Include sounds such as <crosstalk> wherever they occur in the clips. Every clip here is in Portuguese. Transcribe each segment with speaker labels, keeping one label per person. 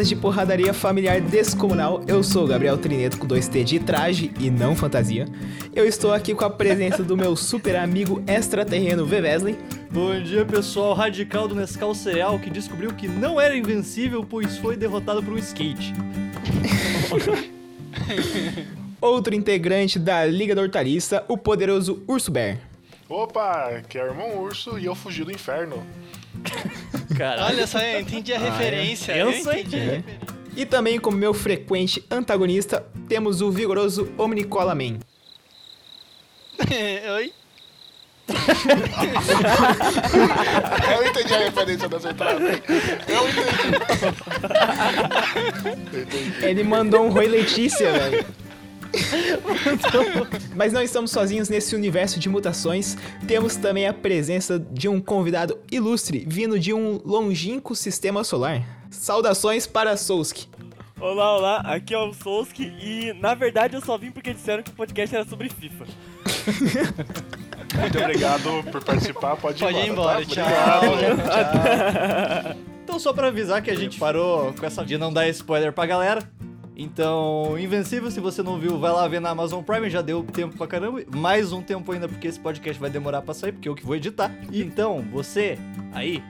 Speaker 1: Fãs de porradaria familiar descomunal. Eu sou o Gabriel Trineto com 2T de traje e não fantasia. Eu estou aqui com a presença do meu super amigo extraterreno V. Wesley.
Speaker 2: Bom dia, pessoal radical do Nescau Cereal que descobriu que não era invencível, pois foi derrotado por um skate. <laughs>
Speaker 1: Outro integrante da Liga da Hortaliça, o poderoso Urso Bear.
Speaker 3: Opa, que é o irmão urso e eu fugi do inferno. <laughs>
Speaker 2: Caralho.
Speaker 4: Olha só, eu entendi a referência.
Speaker 2: Eu
Speaker 4: eu
Speaker 2: sei
Speaker 4: entendi.
Speaker 2: que
Speaker 4: a
Speaker 2: é.
Speaker 4: referência.
Speaker 1: E também como meu frequente antagonista, temos o vigoroso Omnicola Man. <laughs>
Speaker 4: Oi? <laughs>
Speaker 3: Eu entendi a referência das entradas. Eu entendi. entendi.
Speaker 1: Ele mandou um Roi Letícia, velho. <laughs> Mas não estamos sozinhos nesse universo de mutações. Temos também a presença de um convidado ilustre vindo de um longínquo sistema solar. Saudações para Souski.
Speaker 5: Olá, olá, aqui é o Souski e na verdade eu só vim porque disseram que o podcast era sobre FIFA.
Speaker 3: Muito obrigado por participar. Pode ir
Speaker 4: Pode ir
Speaker 3: embora.
Speaker 4: embora,
Speaker 3: tá?
Speaker 4: tchau.
Speaker 3: Obrigado.
Speaker 2: Então, só pra avisar que a gente parou com essa de não dar spoiler pra galera. Então, Invencível, se você não viu, vai lá ver na Amazon Prime, já deu tempo pra caramba. Mais um tempo ainda, porque esse podcast vai demorar pra sair, porque eu que vou editar. Então, você aí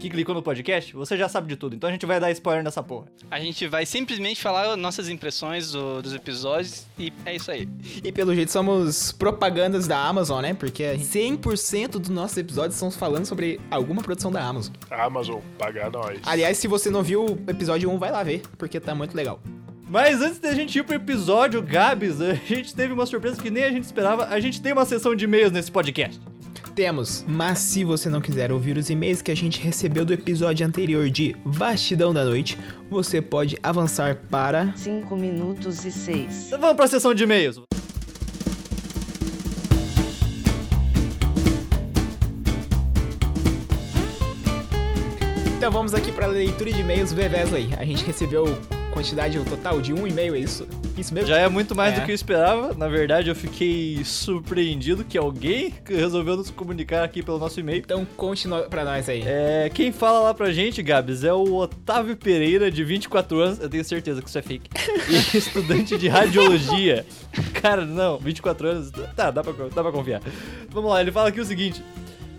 Speaker 2: que clicou no podcast, você já sabe de tudo. Então a gente vai dar spoiler nessa porra.
Speaker 4: A gente vai simplesmente falar nossas impressões do- dos episódios e é isso aí.
Speaker 1: E pelo jeito somos propagandas da Amazon, né? Porque 100% dos nossos episódios são falando sobre alguma produção da Amazon.
Speaker 3: Amazon, paga nós.
Speaker 1: Aliás, se você não viu o episódio 1, vai lá ver, porque tá muito legal.
Speaker 2: Mas antes da gente ir pro episódio, Gabs, a gente teve uma surpresa que nem a gente esperava. A gente tem uma sessão de e-mails nesse podcast.
Speaker 1: Temos, mas se você não quiser ouvir os e-mails que a gente recebeu do episódio anterior de Bastidão da Noite, você pode avançar para
Speaker 6: 5 minutos e 6.
Speaker 2: Então vamos pra sessão de e-mails.
Speaker 1: Então vamos aqui para a leitura de e-mails V Wesley. A gente recebeu quantidade total de um e-mail, é isso? Isso mesmo?
Speaker 2: Já é muito mais
Speaker 1: É.
Speaker 2: do que eu esperava. Na verdade, eu fiquei surpreendido que alguém <laughs> resolveu nos comunicar aqui pelo nosso e-mail.
Speaker 1: Então conte no- pra nós aí.
Speaker 2: É, quem fala lá pra gente, Gabs, é o Otávio Pereira, de 24 anos. Eu tenho certeza que isso é fake. <laughs> E estudante de radiologia. Cara, não, 24 anos. Tá, dá pra, dá pra confiar. Vamos lá, ele fala aqui o seguinte.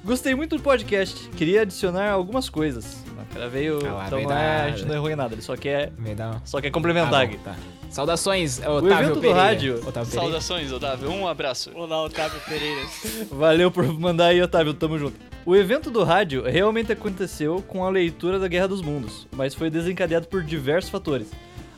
Speaker 2: Gostei muito do podcast. Queria adicionar algumas coisas. O cara veio.
Speaker 1: Ah lá,
Speaker 2: então não é,
Speaker 1: dar-
Speaker 2: a gente não errou em nada. Ele só quer,
Speaker 1: uma-
Speaker 2: só quer
Speaker 1: Ah,
Speaker 2: complementar aqui.
Speaker 1: bom, tá. Saudações, Otávio
Speaker 2: evento do
Speaker 1: Pereira.
Speaker 2: rádio.
Speaker 1: Otávio.
Speaker 4: Saudações, Otávio. Um abraço.
Speaker 5: Olá, Otávio Pereira. <laughs>
Speaker 2: Valeu por mandar aí, Otávio. Tamo junto. O evento do rádio realmente aconteceu com a leitura da Guerra dos Mundos, mas foi desencadeado por diversos fatores.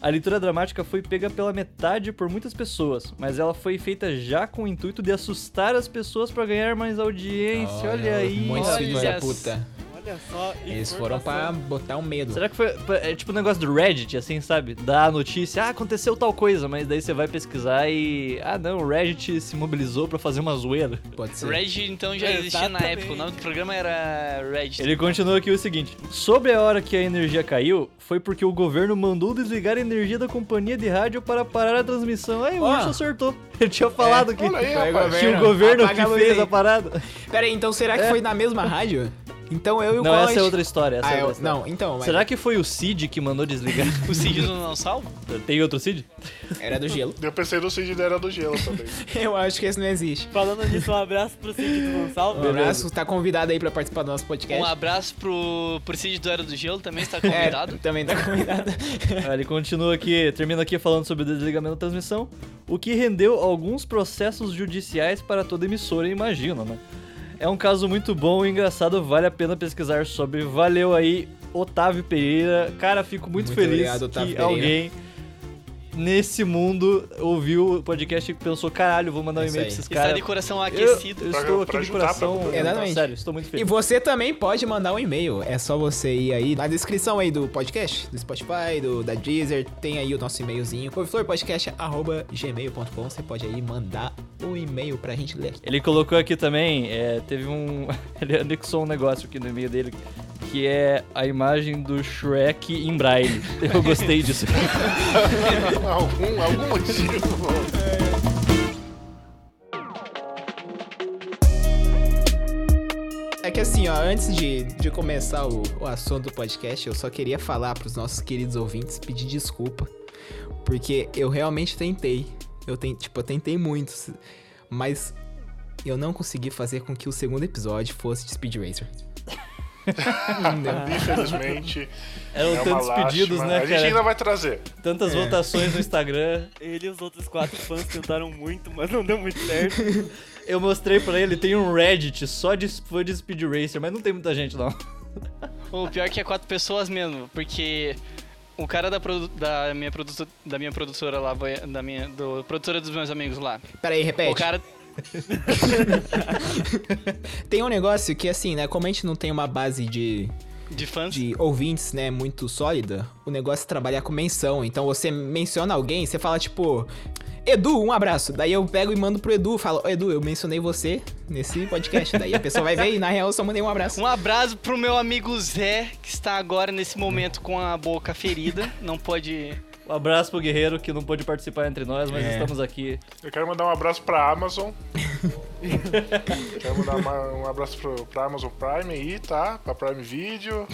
Speaker 2: A leitura dramática foi pega pela metade por muitas pessoas, mas ela foi feita já com o intuito de assustar as pessoas pra ganhar mais audiência. Olha, aí.
Speaker 4: Olha
Speaker 1: filhos da
Speaker 4: essa.
Speaker 1: puta.
Speaker 5: Olha só,
Speaker 1: Eles foram pra botar um medo.
Speaker 2: Será que foi é tipo um negócio do Reddit, assim, sabe? Dá a notícia, ah, aconteceu tal coisa, mas daí você vai pesquisar e. Ah, não, o Reddit se mobilizou pra fazer uma zoeira.
Speaker 1: Pode ser.
Speaker 4: Reddit então já existia na
Speaker 5: Exatamente.
Speaker 4: época. O nome do programa era Reddit.
Speaker 2: Ele continua aqui o seguinte: Sobre a hora que a energia caiu, foi porque o governo mandou desligar a energia da companhia de rádio para parar a transmissão. Aí o. Urso acertou. <laughs> Ele tinha falado que,
Speaker 3: Olha aí,
Speaker 2: que o governo
Speaker 1: Apaga
Speaker 2: que
Speaker 1: a
Speaker 2: fez
Speaker 1: aí.
Speaker 2: a parada.
Speaker 1: Pera aí, então será que
Speaker 2: É.
Speaker 1: foi na mesma rádio? Então eu e o
Speaker 2: Não, essa é outra história. Essa
Speaker 1: Ah,
Speaker 2: é
Speaker 1: eu...
Speaker 2: outra história.
Speaker 1: Não, então, mas
Speaker 2: Será que foi o Cid que mandou desligar? <laughs>
Speaker 4: O Cid do não salvo?
Speaker 2: Tem outro Cid?
Speaker 1: era do gelo.
Speaker 3: Eu pensei no Cid da Era do Gelo também. <laughs>
Speaker 1: Eu acho que esse não existe.
Speaker 5: Falando nisso, um abraço pro Cid do Gonçalo.
Speaker 1: Um abraço, tá convidado aí pra participar do nosso podcast.
Speaker 4: Um abraço pro, pro Cid do Era do Gelo, também está <laughs>
Speaker 1: É,
Speaker 4: convidado.
Speaker 1: também tá convidado.
Speaker 2: Ah, Ele continua aqui, termina aqui falando sobre o desligamento da transmissão, o que rendeu alguns processos judiciais para toda emissora, imagino, né? É um caso muito bom e engraçado, vale a pena pesquisar sobre. Valeu aí, Otávio Pereira. Cara, fico muito,
Speaker 1: Muito
Speaker 2: feliz
Speaker 1: obrigado,
Speaker 2: que
Speaker 1: Pereira.
Speaker 2: alguém nesse mundo ouviu o podcast e pensou, caralho, vou mandar um
Speaker 1: É
Speaker 2: e-mail pra esses
Speaker 4: Está
Speaker 2: caras.
Speaker 4: de coração
Speaker 2: Eu,
Speaker 4: aquecido.
Speaker 2: eu
Speaker 3: Pra-
Speaker 2: estou
Speaker 3: pra
Speaker 2: aqui de coração.
Speaker 1: Exatamente.
Speaker 2: Sério, estou muito
Speaker 1: E
Speaker 2: feliz.
Speaker 1: você também pode mandar um e-mail. É só você ir aí na descrição aí do podcast, do Spotify, do da Deezer, tem aí o nosso e-mailzinho, couve-florpodcast@gmail.com. Você pode aí mandar um e-mail pra gente ler.
Speaker 2: Ele colocou aqui também, é, teve um. <laughs> Ele anexou um negócio aqui no e-mail dele, que é a imagem do Shrek em braille. Eu gostei disso. <laughs>
Speaker 3: algum, algum motivo.
Speaker 1: É que assim, ó, antes de, de começar o, o assunto do podcast, eu só queria falar pros nossos queridos ouvintes, pedir desculpa. Porque eu realmente tentei. Eu ten, tipo, eu tentei muito. Mas eu não consegui fazer com que o segundo episódio fosse de Speed Racer. <laughs>
Speaker 3: Infelizmente.
Speaker 2: Eram
Speaker 3: é uma
Speaker 2: tantos pedidos,
Speaker 3: lástima.
Speaker 2: né,
Speaker 3: A gente
Speaker 2: cara?
Speaker 3: ainda vai trazer.
Speaker 2: Tantas
Speaker 1: É.
Speaker 2: votações no Instagram.
Speaker 5: Ele e os outros quatro fãs tentaram muito, mas não deu muito certo. <laughs>
Speaker 2: Eu mostrei pra ele, tem um Reddit só de fã de Speed Racer, mas não tem muita gente não. <laughs>
Speaker 4: O pior é que é quatro pessoas mesmo, porque o cara da, produ- da, minha, produto- da minha produtora lá, da minha, do, produtora dos meus amigos lá.
Speaker 1: Pera aí, repete.
Speaker 4: O cara. <laughs>
Speaker 1: Tem um negócio que, assim, né? Como a gente não tem uma base de,
Speaker 4: De fãs.
Speaker 1: de ouvintes, né, muito sólida, o negócio é trabalhar com menção. Então você menciona alguém, você fala tipo. Edu, um abraço. Daí eu pego e mando pro Edu, falo, "Ô, Edu, eu mencionei você nesse podcast. Daí a pessoa vai ver e na real eu só mandei um abraço.
Speaker 4: Um abraço pro meu amigo Zé, que está agora nesse momento com a boca ferida. Não pode.
Speaker 2: Um abraço pro Guerreiro que não pôde participar entre nós, mas
Speaker 1: É.
Speaker 2: estamos aqui.
Speaker 3: Eu quero mandar um abraço pra Amazon. <laughs> quero mandar uma- um abraço pro, pra Amazon Prime aí, tá? Pra Prime Video.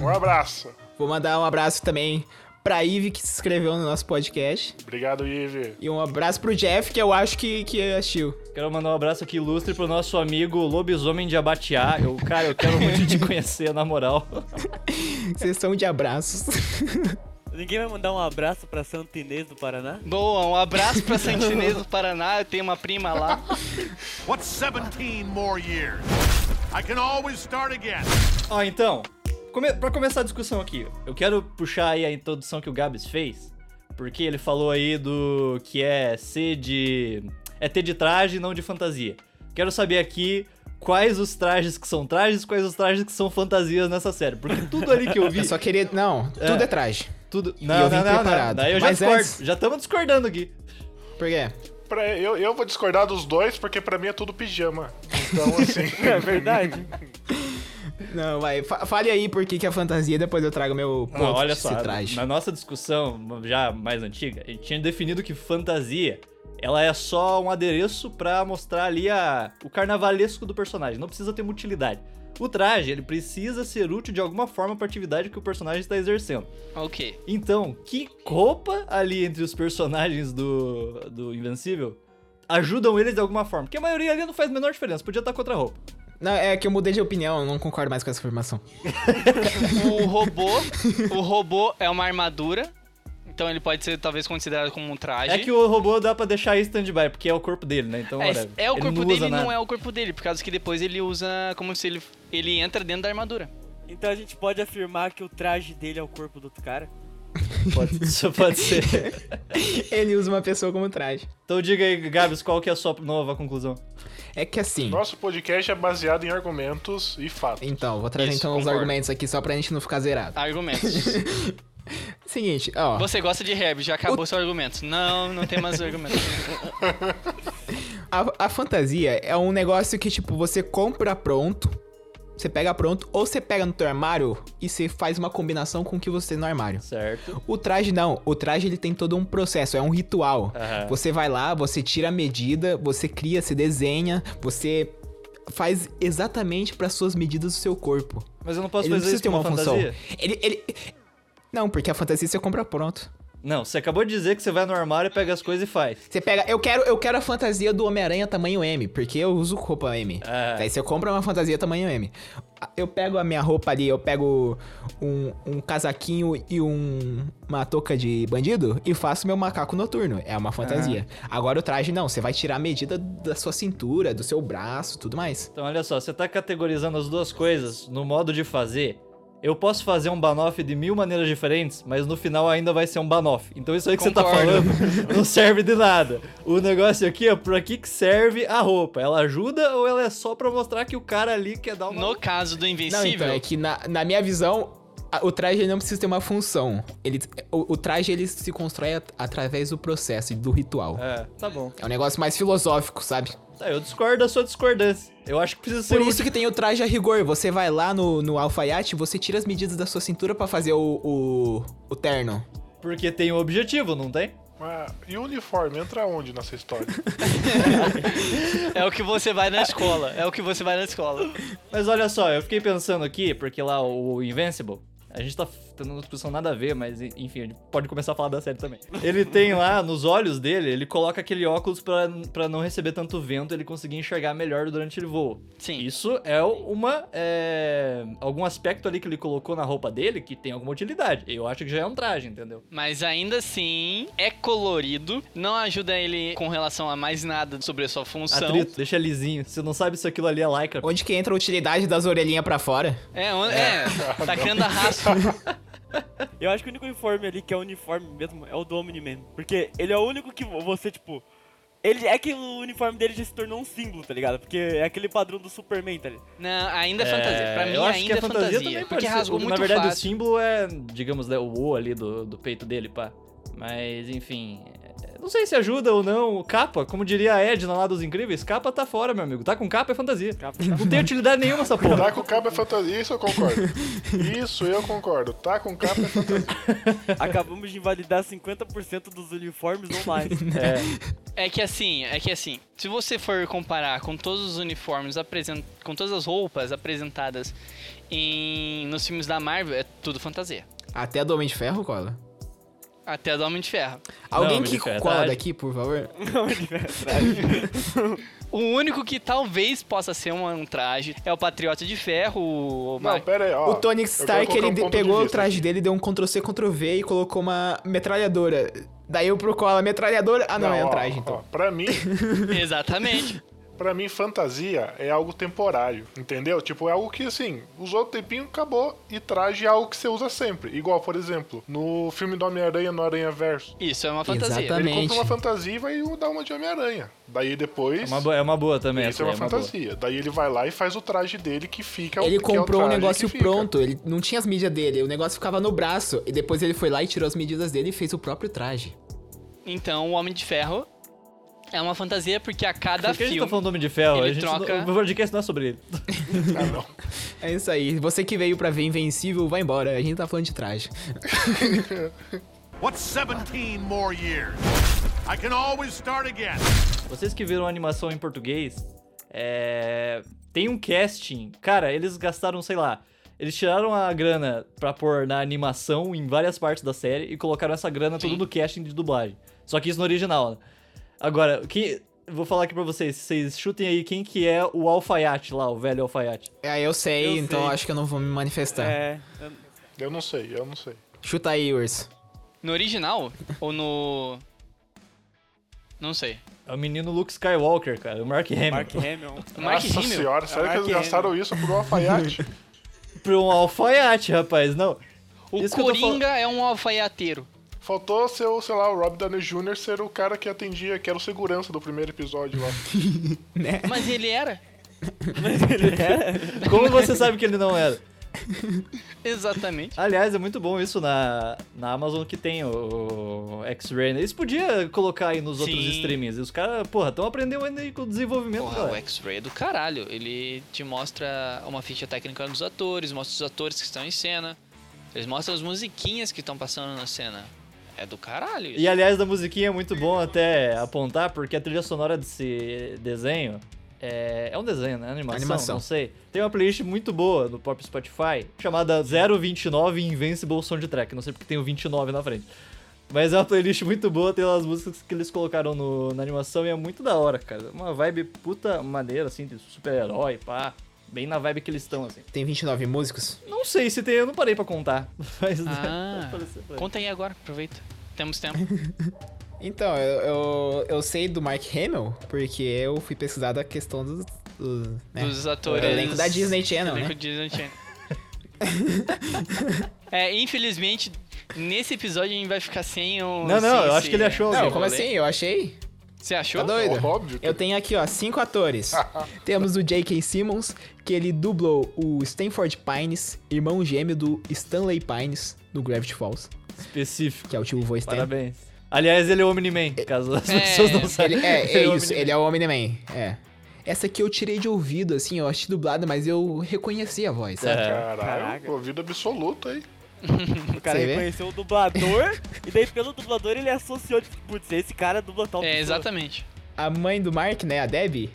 Speaker 3: Um abraço.
Speaker 1: Vou mandar um abraço também pra Ive, que se inscreveu no nosso podcast.
Speaker 3: Obrigado, Ive.
Speaker 1: E um abraço pro Jeff, que eu acho que, que assistiu.
Speaker 2: Quero mandar um abraço aqui ilustre pro nosso amigo Lobisomem de Abatiá. Eu, cara, eu quero muito te <laughs> conhecer, na moral.
Speaker 1: Sessão de abraços. <laughs>
Speaker 5: Ninguém vai mandar um abraço pra Santo Inês do Paraná?
Speaker 4: Boa, um abraço pra Santinês do Paraná. Eu tenho uma prima lá.
Speaker 7: What's 17 more years? I can always start again.
Speaker 2: Ó, então, come pra começar a discussão aqui, eu quero puxar aí a introdução que o Gabs fez, porque ele falou aí do que é ser de... é ter de traje, não de fantasia. Quero saber aqui quais os trajes que são trajes, quais os trajes que são fantasias nessa série, porque tudo ali que eu vi... <laughs>
Speaker 1: Eu só queria. Não, tudo é traje.
Speaker 2: Tudo...
Speaker 1: eu
Speaker 2: Não,
Speaker 1: vim
Speaker 2: não, não, não,
Speaker 1: preparado.
Speaker 2: daí eu já
Speaker 1: Mas
Speaker 2: discordo,
Speaker 1: antes-
Speaker 2: já estamos discordando aqui.
Speaker 1: Por quê?
Speaker 3: Pra- eu, eu vou discordar dos dois, porque pra mim é tudo pijama. Então, assim. <laughs>
Speaker 5: É verdade.
Speaker 1: Não, vai. fa- Fale aí por que, que a fantasia, depois eu trago meu ponto
Speaker 2: Não, olha
Speaker 1: de
Speaker 2: só,
Speaker 1: traje.
Speaker 2: na nossa discussão já mais antiga, a gente tinha definido que fantasia, ela é só um adereço pra mostrar ali a, o carnavalesco do personagem, não precisa ter uma utilidade. O traje, ele precisa ser útil de alguma forma pra atividade que o personagem está exercendo.
Speaker 4: Ok.
Speaker 2: Então, que roupa ali entre os personagens do, do Invencível ajudam eles de alguma forma? Porque a maioria ali não faz a menor diferença, podia estar com outra roupa.
Speaker 1: Não, é que eu mudei de opinião, eu não concordo mais com essa afirmação. <laughs>
Speaker 4: O robô. o robô é uma armadura. Então ele pode ser talvez considerado como um traje.
Speaker 2: É que o robô dá pra deixar em stand-by, porque é o corpo dele, né? Então,
Speaker 4: É, é o
Speaker 2: Ele
Speaker 4: corpo
Speaker 2: não
Speaker 4: dele e não é o corpo dele, por causa que depois ele usa como se ele, ele entra dentro da armadura.
Speaker 5: Então a gente pode afirmar que o traje dele é o corpo do outro cara?
Speaker 2: Pode, isso pode ser. <laughs>
Speaker 1: Ele usa uma pessoa como traje.
Speaker 2: Então diga aí, Gabs, qual que é a sua nova conclusão?
Speaker 1: É que assim.
Speaker 3: Nosso podcast é baseado em argumentos e fatos.
Speaker 1: Então, vou trazer
Speaker 4: Isso,
Speaker 1: então os
Speaker 4: concordo.
Speaker 1: argumentos aqui só pra gente não ficar zerado.
Speaker 4: Argumentos. <laughs> <laughs>
Speaker 1: Seguinte, ó.
Speaker 4: Você gosta de Herb, já acabou seu argumento. Não, não tem mais argumento. <laughs>
Speaker 1: A, a fantasia é um negócio que, tipo, você compra pronto. Você pega pronto, ou você pega no teu armário e você faz uma combinação com o que você tem no armário.
Speaker 2: Certo.
Speaker 1: O traje não, o traje ele tem todo um processo, é um ritual.
Speaker 2: Aham.
Speaker 1: Você vai lá, você tira a medida, você cria, você desenha, você faz exatamente para suas medidas do seu corpo.
Speaker 2: Mas eu não posso
Speaker 1: ele não
Speaker 2: fazer
Speaker 1: precisa
Speaker 2: isso
Speaker 1: ter uma
Speaker 2: uma
Speaker 1: função.
Speaker 2: fantasia?
Speaker 1: Ele, ele Não, porque a fantasia você compra pronto.
Speaker 2: Não, você acabou de dizer que você vai no armário, pega as coisas e faz.
Speaker 1: Você pega, eu quero, eu quero a fantasia do Homem-Aranha tamanho M, porque eu uso roupa M.
Speaker 2: Ah.
Speaker 1: Daí você compra uma fantasia tamanho M. Eu pego a minha roupa ali, eu pego um, um casaquinho e um, uma touca de bandido e faço meu macaco noturno. É uma fantasia. Agora o traje não, você vai tirar a medida da sua cintura, do seu braço, tudo mais.
Speaker 2: Então, olha só, você tá categorizando as duas coisas no modo de fazer. Eu posso fazer um banoff de mil maneiras diferentes, mas no final ainda vai ser um banoff. Então isso aí que você tá
Speaker 4: Concordo.
Speaker 2: falando não serve de nada. O negócio aqui é pra que que serve a roupa. Ela ajuda ou ela é só pra mostrar que o cara ali quer dar uma...
Speaker 4: No caso do
Speaker 1: Não,
Speaker 4: Invencível,
Speaker 1: então, é que na, na minha visão, o traje não precisa ter uma função. Ele, o, o traje ele se constrói at- através do processo, do ritual.
Speaker 2: É, tá bom.
Speaker 1: É um negócio mais filosófico, sabe?
Speaker 2: Tá, eu discordo da sua discordância. Eu acho que precisa ser
Speaker 1: Por
Speaker 2: útil.
Speaker 1: isso que tem o traje a rigor. Você vai lá no, no alfaiate, você tira as medidas da sua cintura pra fazer o, o, o terno.
Speaker 2: Porque tem um objetivo, não tem?
Speaker 3: Mas, e o uniforme entra onde nessa história? <laughs>
Speaker 4: É o que você vai na escola. É o que você vai na escola.
Speaker 2: Mas olha só, eu fiquei pensando aqui, porque lá o Invincible, a gente tá tendo uma discussão nada a ver, mas enfim, a gente pode começar a falar da série também. Ele tem lá, nos olhos dele, ele coloca aquele óculos pra, pra não receber tanto vento, ele conseguir enxergar melhor durante o voo.
Speaker 4: Sim.
Speaker 2: Isso é uma. é, algum aspecto ali que ele colocou na roupa dele que tem alguma utilidade. Eu acho que já é um traje, entendeu?
Speaker 4: Mas ainda assim, é colorido. Não ajuda ele com relação a mais nada sobre a sua função.
Speaker 2: Atrito, deixa lisinho. Você não sabe se aquilo ali é lycra.
Speaker 1: Onde que entra a utilidade das orelhinhas pra fora?
Speaker 4: É, on- é, <laughs> tá criando arrasto. <laughs> <laughs>
Speaker 5: Eu acho que o único uniforme ali que é o uniforme mesmo é o do Omni-Man. Porque ele é o único que você, tipo. Ele é que o uniforme dele já se tornou um símbolo, tá ligado? Porque é aquele padrão do Superman, tá ligado?
Speaker 4: Não, ainda é fantasia. Pra mim,
Speaker 2: eu acho
Speaker 4: ainda
Speaker 2: que
Speaker 4: é
Speaker 2: fantasia,
Speaker 4: fantasia.
Speaker 2: também
Speaker 4: porque rasgou
Speaker 2: Na
Speaker 4: muito
Speaker 2: verdade, o
Speaker 4: fácil.
Speaker 2: símbolo é, digamos, né, o O ali do, do peito dele, pá. Mas, enfim. Não sei se ajuda ou não. Capa, como diria a Edna lá dos Incríveis, capa tá fora, meu amigo. Tá com capa é fantasia.
Speaker 5: Capa-
Speaker 2: Não tem utilidade nenhuma essa porra.
Speaker 3: Tá com capa é fantasia. Isso eu concordo. Isso eu concordo. Tá com capa é fantasia.
Speaker 5: Acabamos de invalidar 50% dos uniformes online. <laughs>
Speaker 2: É.
Speaker 4: É que assim, é que assim, se você for comparar com todos os uniformes apresent... com todas as roupas apresentadas em nos filmes da Marvel, é tudo fantasia.
Speaker 1: Até do Homem de Ferro, cola?
Speaker 4: Até a do Homem de Ferro.
Speaker 1: Alguém que cola daqui, por favor? <laughs> <laughs>
Speaker 4: O único que talvez possa ser um, um traje é o Patriota de Ferro, o
Speaker 3: Não, pera aí, ó.
Speaker 1: o Tony Stark, ele
Speaker 3: um
Speaker 1: pegou o traje
Speaker 3: aqui.
Speaker 1: dele, deu um Ctrl-C, Ctrl-V e colocou uma metralhadora. Daí eu pro cola, metralhadora... Ah, não, é um
Speaker 3: ó,
Speaker 1: traje,
Speaker 3: ó,
Speaker 1: então.
Speaker 3: Pra mim, <laughs>
Speaker 4: Exatamente.
Speaker 3: Pra mim, fantasia é algo temporário, entendeu? Tipo, é algo que, assim, usou o tempinho, acabou, e traje é algo que você usa sempre. Igual, por exemplo, no filme do Homem-Aranha, no Aranha Verso.
Speaker 4: Isso é uma fantasia.
Speaker 1: Exatamente.
Speaker 3: Ele compra uma fantasia e vai dar uma de Homem-Aranha. Daí depois...
Speaker 2: É uma, boa, é uma boa também.
Speaker 3: Isso é uma
Speaker 2: boa.
Speaker 3: fantasia. Daí ele vai lá e faz o traje dele que fica
Speaker 1: Ele
Speaker 3: é o
Speaker 1: comprou um
Speaker 3: traje
Speaker 1: negócio pronto, ele não tinha as mídias dele, o negócio ficava no braço. E depois ele foi lá e tirou as medidas dele e fez o próprio traje.
Speaker 4: Então, o Homem de Ferro é uma fantasia porque a cada
Speaker 2: Por que a gente
Speaker 4: filme
Speaker 2: tá falando do Homem de Ferro?
Speaker 4: ele
Speaker 2: a gente
Speaker 4: troca-
Speaker 2: não, o podcast não é sobre ele. <laughs>
Speaker 3: Ah, não.
Speaker 1: É isso aí. Você que veio pra ver Invencível, vai embora. A gente tá falando de traje. <laughs>
Speaker 7: What's 17 more years? I can always start again.
Speaker 2: Vocês que viram a animação em português, é... tem um casting. Cara, eles gastaram, sei lá. Eles tiraram a grana pra pôr na animação em várias partes da série e colocaram essa grana tudo
Speaker 4: Sim.
Speaker 2: no casting de dublagem. Só que isso no original, né? Agora, que vou falar aqui pra vocês, vocês chutem aí quem que é o alfaiate lá, o velho alfaiate.
Speaker 1: É, eu sei,
Speaker 5: Eu
Speaker 1: então
Speaker 5: sei.
Speaker 1: acho que eu não vou me manifestar.
Speaker 5: É. eu-
Speaker 3: Eu não sei, eu não sei.
Speaker 1: Chuta aí, Urs.
Speaker 4: no original ou no não sei.
Speaker 2: É o menino Luke Skywalker, cara, o Mark Hamill.
Speaker 5: Mark Hamill. <laughs>
Speaker 4: O Mark
Speaker 3: Nossa
Speaker 4: Hamill.
Speaker 3: senhora, sério que
Speaker 5: Mark
Speaker 3: eles gastaram isso por um alfaiate? <laughs>
Speaker 2: Pra um alfaiate, rapaz, não.
Speaker 4: O
Speaker 2: Isso que
Speaker 4: Coringa é um alfaiateiro.
Speaker 3: Faltou ser, o, sei lá, o Rob Downey Jr. ser o cara que atendia, que era o segurança do primeiro episódio lá. <laughs>
Speaker 1: Né?
Speaker 4: Mas ele era. <laughs>
Speaker 2: Como você sabe que ele não era?
Speaker 4: Exatamente.
Speaker 2: Aliás, é muito bom isso na, na Amazon que tem o, o X-Ray. né? Eles podiam colocar aí nos outros
Speaker 4: Sim.
Speaker 2: streamings. E os caras, porra, estão aprendendo ainda aí com o desenvolvimento,
Speaker 4: Porra, o X-Ray é do caralho. Ele te mostra uma ficha técnica dos atores, mostra os atores que estão em cena. Eles mostram as musiquinhas que estão passando na cena. É do caralho isso.
Speaker 2: E aliás, da musiquinha é muito bom até apontar, porque a trilha sonora desse desenho é, é um desenho, né? Animação,
Speaker 1: Animação.
Speaker 2: não sei. Tem uma playlist muito boa no próprio Spotify, chamada 029 Invincible Soundtrack. Não sei porque tem o 29 na frente. Mas é uma playlist muito boa, tem as músicas que eles colocaram no- na animação e é muito da hora, cara. Uma vibe puta maneira, assim, de super-herói, pá. Bem na vibe que eles estão, assim.
Speaker 1: Tem 29 músicos?
Speaker 2: Não sei se tem, eu não parei pra contar. <laughs> Mas
Speaker 4: Ah, <laughs>
Speaker 2: pode parecer, pode.
Speaker 4: conta aí agora, aproveita. Temos tempo. <laughs>
Speaker 1: Então, eu, eu, eu sei do Mark Hamill, porque eu fui pesquisar da questão dos... do, né?
Speaker 4: Dos atores.
Speaker 1: O elenco da Disney Channel,
Speaker 4: Elenco
Speaker 1: né?
Speaker 4: Disney Channel. é, infelizmente, nesse episódio a gente vai ficar sem o.
Speaker 2: Não, não,
Speaker 4: sem
Speaker 2: eu acho que ele achou
Speaker 1: Não, como
Speaker 4: rolê.
Speaker 1: assim? Eu achei.
Speaker 4: Você achou?
Speaker 1: Tá doido?
Speaker 3: Óbvio que
Speaker 1: Eu tenho aqui, ó, cinco atores. <laughs> Temos o J.K. Simmons, que ele dublou o Stanford Pines, irmão gêmeo do Stanley Pines, no Gravity Falls,
Speaker 2: Específico.
Speaker 1: que é o tio Voice
Speaker 2: Parabéns. Aliás, ele é o Omni-Man, caso as
Speaker 4: É,
Speaker 2: pessoas não saibam.
Speaker 1: Ele, é, é
Speaker 2: o
Speaker 1: isso, ele é o Omni-Man, é. Essa aqui eu tirei de ouvido, assim, eu achei dublada, mas eu reconheci a voz, sabe?
Speaker 2: É.
Speaker 3: Caralho,
Speaker 5: Caraca.
Speaker 3: ouvido absoluto aí.
Speaker 5: O cara
Speaker 1: Você vê?
Speaker 5: reconheceu o dublador, e daí pelo dublador ele associou, tipo, putz, esse cara dubla tal
Speaker 4: É, exatamente.
Speaker 1: A mãe do Mark, né, a Debbie,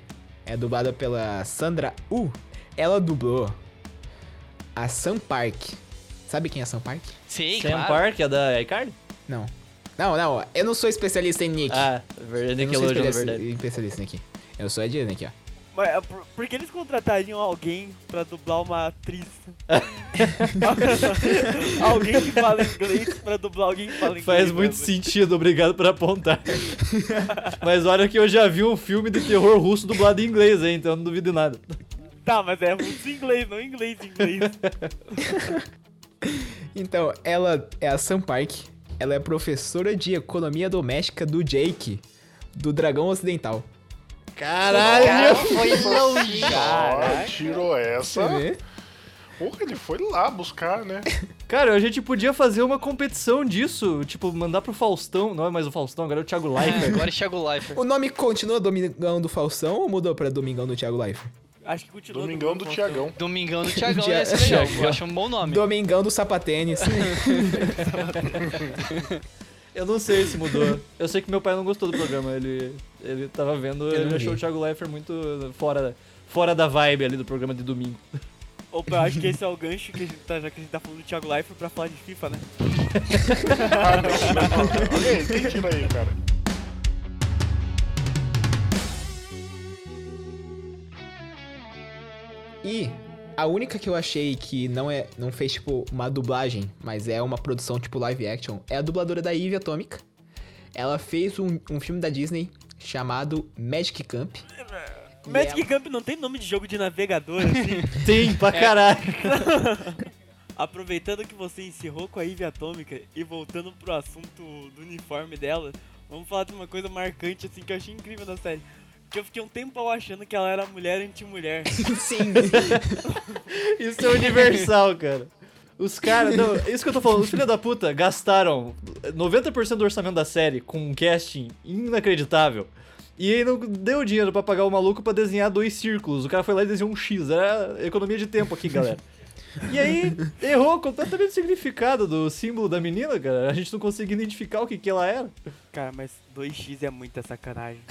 Speaker 1: é dublada pela Sandra Uh. Ela dublou a Sam Park. Sabe quem é a Sam Park?
Speaker 4: Sim,
Speaker 2: Sam
Speaker 4: claro.
Speaker 2: Park é da iCard?
Speaker 1: Não. Não, não, eu não sou especialista em Nick.
Speaker 2: Ah, verdade,
Speaker 1: eu não sou especialista,
Speaker 2: verdade.
Speaker 1: especialista aqui. Eu sou a Disney aqui, ó.
Speaker 5: Mas é, por, por que eles contratariam alguém pra dublar uma atriz? <laughs> alguém que fala inglês pra dublar alguém que fala inglês.
Speaker 2: Faz muito
Speaker 5: né?
Speaker 2: sentido, obrigado por apontar. <laughs> mas olha que eu já vi um filme de terror russo dublado em inglês, hein, então eu não duvido nada.
Speaker 5: Tá, mas é russo em inglês, não inglês em inglês. <laughs>
Speaker 1: Então, ela é a Sam Park. Ela é professora de economia doméstica do Jake, do Dragão Ocidental.
Speaker 2: Caralho!
Speaker 4: foi longe.
Speaker 3: Ó, tirou essa. Porra, ele foi lá buscar, né? <laughs>
Speaker 2: Cara, a gente podia fazer uma competição disso, tipo, mandar pro Faustão. Não é mais o Faustão, agora é o Thiago Leifert.
Speaker 4: Agora é Thiago Leifert.
Speaker 1: O nome continua Domingão do Faustão ou mudou pra Domingão do Thiago Leifert?
Speaker 5: Acho que continua.
Speaker 3: Domingão do
Speaker 5: dublando
Speaker 3: Tiagão.
Speaker 4: Domingão do Thiagão
Speaker 1: Dia-
Speaker 4: ia ser legal.
Speaker 2: Thiagão. <laughs>
Speaker 4: Eu acho um bom nome.
Speaker 1: Domingão do Sapatênis. <laughs>
Speaker 2: Eu não sei se mudou. Eu sei que meu pai não gostou do programa. Ele, ele tava vendo,
Speaker 1: Eu
Speaker 2: ele achou
Speaker 1: vi.
Speaker 2: o Thiago Leifert muito fora, fora da vibe ali do programa de domingo.
Speaker 5: Opa, eu acho que esse é o gancho que a gente tá, já que a gente tá falando do Thiago Leifert pra falar de FIFA, né?
Speaker 3: Ah, não, não, quem tira aí, cara?
Speaker 1: E a única que eu achei que não é não fez tipo uma dublagem, mas é uma produção tipo live action, é a dubladora da Eve Atômica. Ela fez um, um filme da Disney chamado Magic Camp.
Speaker 5: Magic Camp não tem nome de jogo de navegador, assim. <laughs> <laughs>
Speaker 2: Tem pra caralho. <laughs>
Speaker 5: Aproveitando que você encerrou com a Ivy Atômica e voltando pro assunto do uniforme dela, vamos falar de uma coisa marcante, assim, que eu achei incrível na série. Que eu fiquei um tempo achando que ela era mulher anti-mulher. <laughs>
Speaker 1: Sim. <laughs>
Speaker 2: Isso é universal, cara. Os caras. Não, isso que eu tô falando, os filhos da puta gastaram 90% do orçamento da série com um casting inacreditável. E aí não deu dinheiro pra pagar o maluco pra desenhar dois círculos. O cara foi lá e desenhou um X. Era economia de tempo aqui, galera. E aí, errou completamente o significado do símbolo da menina, cara. A gente não conseguia identificar o que, que ela era.
Speaker 5: Cara, mas 2x é muita sacanagem.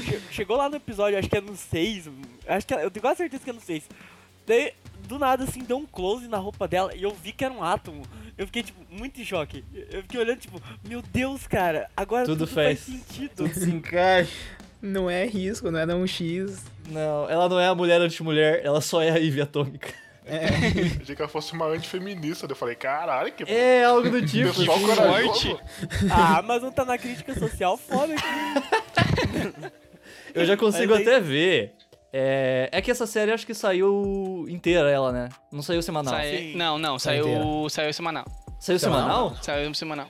Speaker 5: Che- <laughs> Chegou lá no episódio, acho que é no 6. Acho que é- eu tenho quase certeza que é no 6. Daí, do nada, assim, deu um close na roupa dela e eu vi que era um átomo. Eu fiquei, tipo, muito em choque. Eu fiquei olhando, tipo, meu Deus, cara, agora
Speaker 2: Tudo
Speaker 5: tudo, faz
Speaker 2: faz.
Speaker 5: sentido.
Speaker 2: Se encaixa.
Speaker 1: não é risco, não é não um X.
Speaker 2: Não, ela não é a mulher anti-mulher, ela só é a Ivy Atômica.
Speaker 3: Achei que ela fosse uma antifeminista. Eu falei, caralho, que
Speaker 2: É algo do tipo.
Speaker 3: pessoal
Speaker 2: assim.
Speaker 3: corajoso.
Speaker 5: A Amazon tá na crítica social foda aqui. <laughs>
Speaker 2: Eu já consigo
Speaker 5: Mas aí-
Speaker 2: até ver. É... é que essa série acho que saiu inteira ela, né? Não saiu semanal.
Speaker 4: Sai-. Não, não, saiu, saiu semanal.
Speaker 2: Saiu semanal?
Speaker 4: Saiu semanal.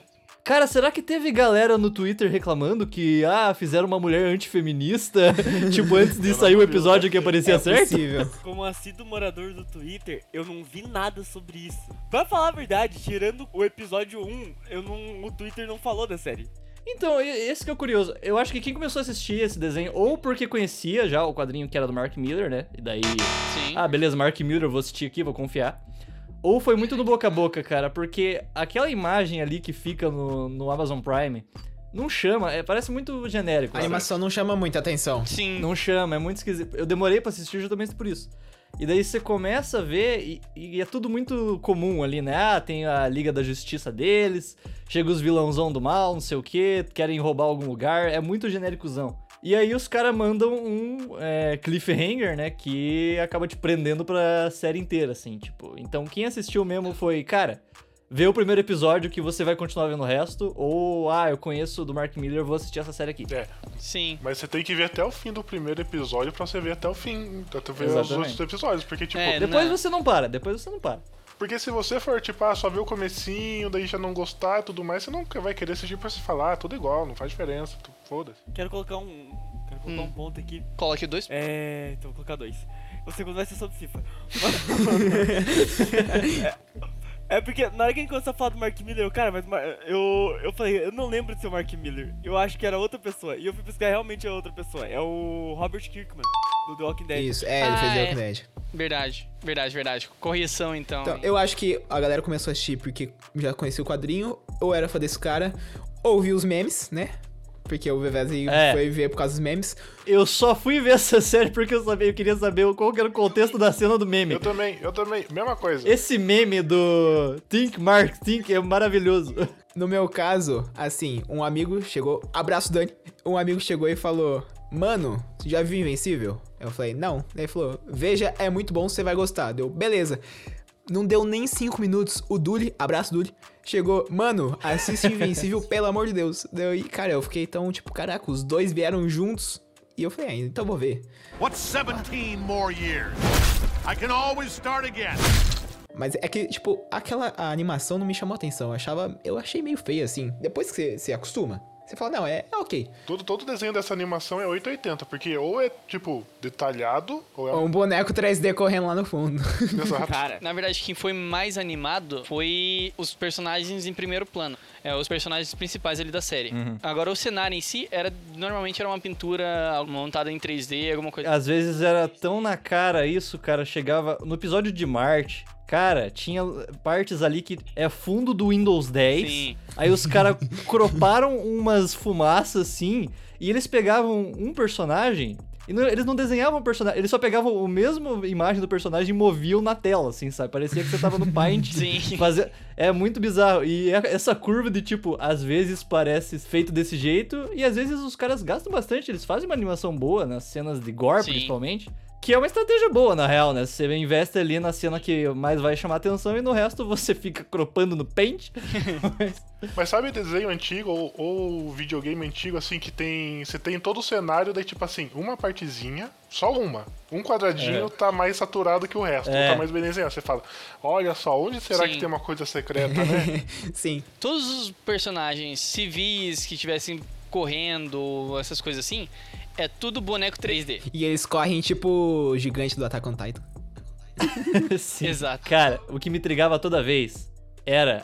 Speaker 2: Cara, será que teve galera no Twitter reclamando que, ah, fizeram uma mulher antifeminista? <laughs> tipo, antes de
Speaker 3: Eu
Speaker 2: sair o episódio que aparecia
Speaker 1: é
Speaker 2: certo?
Speaker 1: possível. <laughs>
Speaker 5: Como assíduo morador do Twitter, eu não vi nada sobre isso. Pra falar a verdade, tirando o episódio 1, eu não, o Twitter não falou da série.
Speaker 2: Então, esse que é o curioso. Eu acho que quem começou a assistir esse desenho, ou porque conhecia já o quadrinho que era do Mark Miller, né? E daí,
Speaker 4: Sim.
Speaker 2: ah, beleza, Mark Miller, vou assistir aqui, vou confiar. Ou foi muito no boca a boca, cara, porque aquela imagem ali que fica no, no Amazon Prime não chama, é, parece muito genérico.
Speaker 1: A
Speaker 2: sabe?
Speaker 1: animação não chama muita atenção.
Speaker 4: Sim.
Speaker 2: Não chama, é muito esquisito. Eu demorei pra assistir justamente por isso. E daí você começa a ver e, e é tudo muito comum ali, né? Ah, tem a Liga da Justiça deles, chega os vilãozão do mal, não sei o que, querem roubar algum lugar, é muito genéricozão. E aí os caras mandam um é, cliffhanger, né? Que acaba te prendendo pra série inteira, assim, tipo. Então quem assistiu mesmo foi, cara, vê o primeiro episódio que você vai continuar vendo o resto, ou, ah, eu conheço do Mark Miller, vou assistir essa série aqui.
Speaker 3: É,
Speaker 4: Sim.
Speaker 3: mas você tem que ver até o fim do primeiro episódio pra você ver até o fim, até ver os
Speaker 2: Exatamente.
Speaker 3: outros episódios, porque tipo,
Speaker 4: É,
Speaker 2: Depois
Speaker 4: Não.
Speaker 2: você não para, depois você não para.
Speaker 3: Porque se você for tipo, ah, só ver o comecinho, daí já não gostar e tudo mais, você nunca vai querer assistir pra se falar, tudo igual, não faz diferença, foda-se.
Speaker 5: Quero colocar um. Quero colocar
Speaker 4: Hum.
Speaker 5: um ponto aqui.
Speaker 4: Coloque dois.
Speaker 5: É. Então vou colocar dois. O segundo vai ser sobre FIFA. é, <laughs> é porque na hora que a gente começou a falar do Mark Miller, eu, cara, mas eu, eu falei, eu não lembro de ser o Mark Miller. Eu acho que era outra pessoa. E eu fui pesquisar realmente é outra pessoa. É o Robert Kirkman. Do The Walking Dead.
Speaker 1: Isso, é, ele
Speaker 4: Ah,
Speaker 1: fez The
Speaker 4: é.
Speaker 1: Walking Dead.
Speaker 4: Verdade, verdade, verdade. Correção, então.
Speaker 1: Então, eu acho que a galera começou a assistir porque já conhecia o quadrinho, ou era fã desse cara, ou viu os memes, né? Porque o Vevez aí
Speaker 2: É.
Speaker 1: foi ver por causa dos memes.
Speaker 2: Eu só fui ver essa série porque eu sabia, eu queria saber qual que era o contexto da cena do meme.
Speaker 3: Eu também, eu também. Mesma coisa.
Speaker 2: Esse meme do Think Mark Think é maravilhoso.
Speaker 1: No meu caso, assim, um amigo chegou. Abraço, Dani. Um amigo chegou e falou: Mano, você já viu Invencível? Eu falei: Não. Daí ele falou: Veja, é muito bom, você vai gostar. Deu, beleza. Não deu nem cinco minutos. O Duli, abraço Duli, chegou, mano, assiste Invencível, <laughs> pelo amor de Deus. Deu, e, cara, eu fiquei tão, tipo, caraca, os dois vieram juntos. E eu falei, ah, então vou ver.
Speaker 7: What's 17 more years? I can always start again.
Speaker 1: Mas é que, tipo, aquela animação não me chamou atenção. Eu achava. Eu achei meio feio, assim. Depois que você, você acostuma, você fala, não, é, é ok.
Speaker 3: Todo, todo desenho dessa animação é 880, porque ou é, tipo, detalhado, ou é.
Speaker 1: Um boneco 3D correndo lá no fundo. <laughs>
Speaker 3: Exato.
Speaker 5: Cara,
Speaker 4: Na verdade, quem foi mais animado foi os personagens em primeiro plano. É, os personagens principais ali da série. Agora, o cenário em si, era normalmente era uma pintura montada em 3D, alguma coisa.
Speaker 2: Às vezes era tão na cara isso, cara. Chegava. No episódio de Marte, cara, tinha partes ali que é fundo do Windows 10.
Speaker 4: Sim.
Speaker 2: Aí os caras croparam umas fumaças assim. E eles pegavam um personagem. E não- eles não desenhavam o personagem, eles só pegavam a mesma imagem do personagem e moviam na tela, assim, sabe? Parecia que você tava no Paint. <laughs>
Speaker 4: Sim.
Speaker 2: Fazia... É muito bizarro. E é- essa curva de tipo, às vezes parece feito desse jeito, e às vezes os caras gastam bastante. Eles fazem uma animação boa nas cenas de gore,
Speaker 4: Sim.
Speaker 2: principalmente. Que é uma estratégia boa, na real, né? Você investe ali na cena que mais vai chamar atenção e no resto você fica cropando no Paint. <laughs>
Speaker 3: Mas sabe desenho antigo ou, ou videogame antigo, assim, que tem. Você tem todo o cenário, daí, tipo assim, uma partezinha, só uma. Um quadradinho
Speaker 2: É.
Speaker 3: tá mais saturado que o resto,
Speaker 2: É.
Speaker 3: tá mais bem desenhado. Você fala, olha só, onde será
Speaker 4: Sim.
Speaker 3: que tem uma coisa secreta, né? <laughs>
Speaker 1: Sim.
Speaker 4: Todos os personagens civis que estivessem correndo, essas coisas assim, é tudo boneco 3D.
Speaker 1: E eles correm tipo o gigante do Attack on Titan. <laughs>
Speaker 2: Sim.
Speaker 4: Exato.
Speaker 2: Cara, o que me intrigava toda vez era.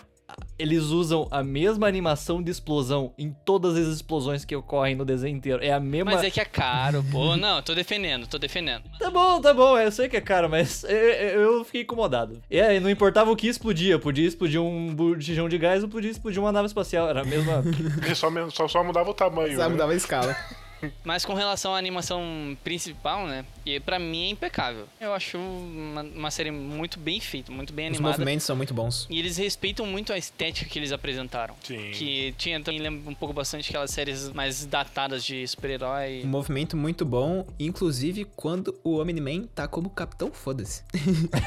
Speaker 2: Eles usam a mesma animação de explosão em todas as explosões que ocorrem no desenho inteiro. É a mesma.
Speaker 4: Mas é que é caro, pô. Não, tô defendendo, tô defendendo.
Speaker 2: Tá bom, tá bom, eu sei que é caro, mas eu, eu fiquei incomodado. E aí, não importava o que explodia, podia explodir um botijão de gás ou podia explodir uma nave espacial, era a mesma. <laughs>
Speaker 3: Só, só, só mudava o tamanho.
Speaker 1: Só
Speaker 3: né?
Speaker 1: mudava a escala. <laughs>
Speaker 4: Mas com relação à animação principal, né? E pra mim é impecável. Eu acho uma, uma série muito bem feita, muito bem
Speaker 1: Os
Speaker 4: animada.
Speaker 1: movimentos são muito bons.
Speaker 4: E eles respeitam muito a estética que eles apresentaram.
Speaker 3: Sim.
Speaker 4: Que tinha também lembra um pouco bastante aquelas séries mais datadas de super-herói.
Speaker 1: Um movimento muito bom, inclusive quando o Omni-Man tá como Capitão Foda-se. <laughs>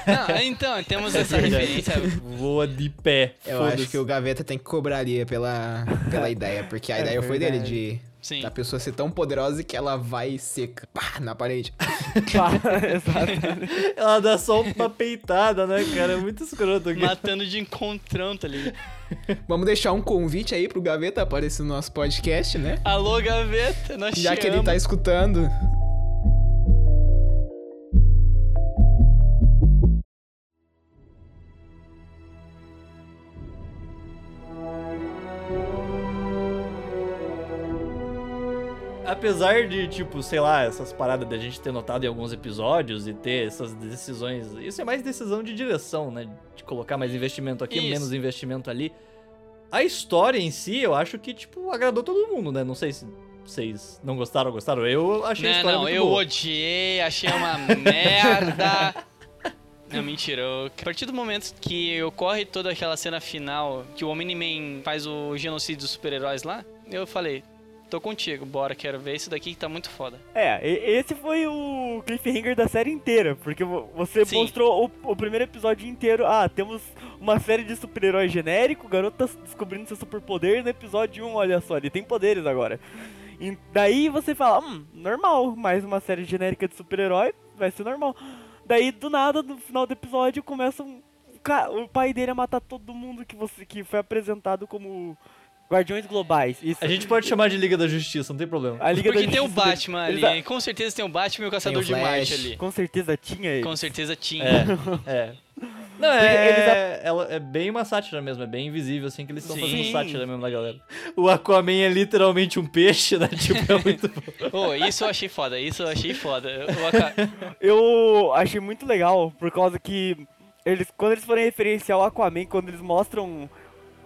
Speaker 4: Não, então, temos essa <laughs> referência.
Speaker 2: Voa de pé.
Speaker 1: Eu acho que o Gaveta tem que cobrar ali pela, pela <laughs> ideia, porque a
Speaker 5: É
Speaker 1: ideia foi dele
Speaker 5: verdade.
Speaker 1: de
Speaker 4: Sim.
Speaker 1: da pessoa ser tão poderosa que ela vai seca pá, na parede. <laughs>
Speaker 5: Pá, exato. <laughs>
Speaker 2: Ela dá só uma peitada, né, cara? É muito escroto aqui.
Speaker 4: Matando de encontrão, tá ligado? <laughs>
Speaker 1: Vamos deixar um convite aí pro Gaveta aparecer no nosso podcast, né?
Speaker 4: Alô, gaveta, nós
Speaker 1: Já
Speaker 4: te
Speaker 1: que ele tá escutando.
Speaker 2: Apesar de, tipo, sei lá, essas paradas da gente ter notado em alguns episódios e ter essas decisões. Isso é mais decisão de direção, né? De colocar mais investimento aqui,
Speaker 4: Isso.
Speaker 2: menos investimento ali. A história em si, eu acho que, tipo, agradou todo mundo, né? Não sei se vocês não gostaram ou gostaram. Eu achei a
Speaker 4: Não,
Speaker 2: história
Speaker 4: não,
Speaker 2: muito
Speaker 4: eu
Speaker 2: boa.
Speaker 4: odiei, achei uma <laughs> merda. Não, mentira. A partir do momento que ocorre toda aquela cena final, que o Omni-Man faz o genocídio dos super-heróis lá, eu falei, tô contigo, bora, quero ver isso daqui que tá muito foda.
Speaker 5: É, esse foi o cliffhanger da série inteira, porque vo- você
Speaker 4: Sim.
Speaker 5: mostrou o, o primeiro episódio inteiro. Ah, temos uma série de super-herói genérico, tá descobrindo seu superpoder. No episódio 1, olha só, ele tem poderes agora. E daí você fala, hum, normal, mais uma série genérica de super-herói, vai ser normal. Daí, do nada, no final do episódio, começa um, o pai dele a matar todo mundo que, você, que foi apresentado como Guardiões Globais. Isso.
Speaker 2: A gente pode chamar de Liga da Justiça, não tem problema.
Speaker 5: A Liga
Speaker 4: Porque
Speaker 5: da
Speaker 4: tem o
Speaker 5: Justiça dele-
Speaker 4: Batman ali, hein? com certeza tem o Batman e o Caçador
Speaker 1: o
Speaker 4: de Marte
Speaker 1: Flash.
Speaker 4: ali.
Speaker 5: Com certeza tinha ele.
Speaker 4: Com certeza tinha.
Speaker 2: É, é. Não, é, é, ela- é bem uma sátira mesmo, é bem invisível, assim, que eles estão
Speaker 4: Sim.
Speaker 2: fazendo sátira mesmo da galera. O Aquaman é literalmente um peixe, né? <laughs> Tipo, é muito bom.
Speaker 4: Ô, isso eu achei foda, isso eu achei foda. O Aka-
Speaker 5: Eu achei muito legal, por causa que eles, quando eles forem referenciar o Aquaman, quando eles mostram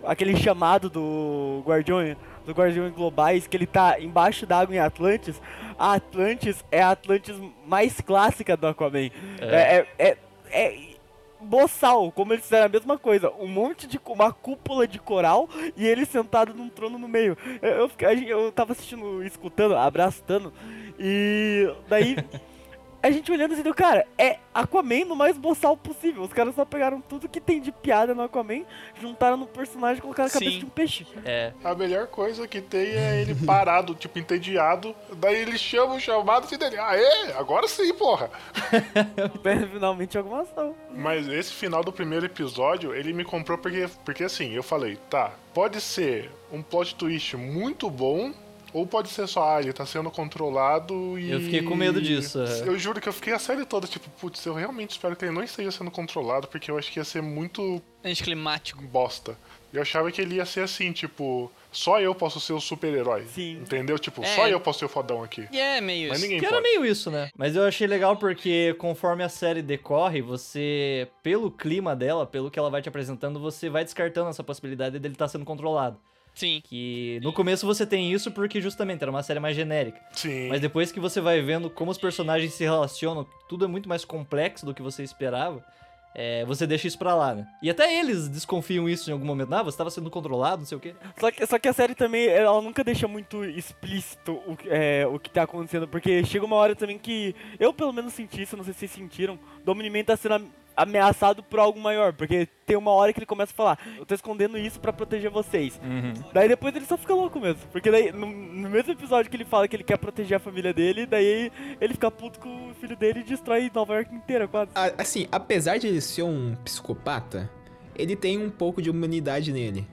Speaker 5: aquele chamado do Guardião, do Guardiões Globais, que ele tá embaixo d'água em Atlantis, a Atlantis é a Atlantis mais clássica do Aquaman. É, é, é, é boçal, como eles fizeram a mesma coisa, um monte de, uma cúpula de coral e ele sentado num trono no meio. Eu, eu, eu tava assistindo, escutando, abraçando, e daí <laughs> a gente olhando assim, do cara, é Aquaman no mais boçal possível. Os caras só pegaram tudo que tem de piada no Aquaman, juntaram no personagem e colocaram a cabeça
Speaker 4: Sim.
Speaker 5: de um peixe.
Speaker 2: É.
Speaker 3: A melhor coisa que tem é ele parado, <laughs> tipo, entediado. Daí ele chama o chamado assim dele. Aê, agora sim, porra. <laughs>
Speaker 5: Finalmente alguma ação.
Speaker 3: Mas esse final do primeiro episódio, ele me comprou porque, porque assim, eu falei, tá, pode ser um plot twist muito bom, ou pode ser só, ah, ele tá sendo controlado e.
Speaker 2: Eu fiquei com medo disso, é.
Speaker 3: Eu juro que eu fiquei a série toda, tipo, putz, eu realmente espero que ele não esteja sendo controlado, porque eu acho que ia ser muito
Speaker 4: Anticlimático.
Speaker 3: bosta. Eu achava que ele ia ser assim, tipo, só eu posso ser o super-herói.
Speaker 5: Sim.
Speaker 3: Entendeu? Tipo,
Speaker 4: É.
Speaker 3: só eu posso ser o fodão aqui.
Speaker 4: E é meio
Speaker 3: Mas
Speaker 4: isso.
Speaker 3: ninguém
Speaker 2: Que
Speaker 3: pode.
Speaker 2: era meio isso, né? Mas eu achei legal porque conforme a série decorre, você, pelo clima dela, pelo que ela vai te apresentando, você vai descartando essa possibilidade dele estar sendo controlado.
Speaker 4: Sim.
Speaker 2: Que no começo você tem isso porque justamente era uma série mais genérica.
Speaker 3: Sim.
Speaker 2: Mas depois que você vai vendo como os personagens se relacionam, tudo é muito mais complexo do que você esperava. é, você deixa isso pra lá, né? E até eles desconfiam isso em algum momento. Ah, você tava sendo controlado, não sei o quê.
Speaker 5: Só que, só que a série também, ela nunca deixa muito explícito o, que- é, o que tá acontecendo, porque chega uma hora também que, eu pelo menos senti isso, não sei se vocês sentiram, Dominiman tá sendo ameaçado por algo maior, porque tem uma hora que ele começa a falar, eu tô escondendo isso pra proteger vocês. Daí depois ele só fica louco mesmo, porque daí no, no mesmo episódio que ele fala que ele quer proteger a família dele, daí ele fica puto com o filho dele e destrói Nova York inteira quase.
Speaker 1: Assim, apesar de ele ser um psicopata, ele tem um pouco de humanidade nele.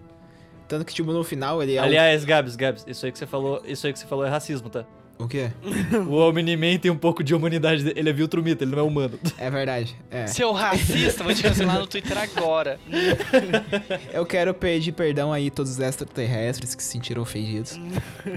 Speaker 1: Tanto que, tipo, no final ele é. um-
Speaker 2: Aliás, Gabs, Gabs, isso aí que você falou, isso aí que você falou é racismo, tá?
Speaker 1: O quê? <laughs>
Speaker 2: O Omni-Man tem um pouco de humanidade, ele é Viltrumita, ele não é humano.
Speaker 1: É verdade. É.
Speaker 4: Seu racista, vou te cancelar no Twitter agora. <laughs>
Speaker 1: Eu quero pedir perdão aí a todos os extraterrestres que se sentiram ofendidos,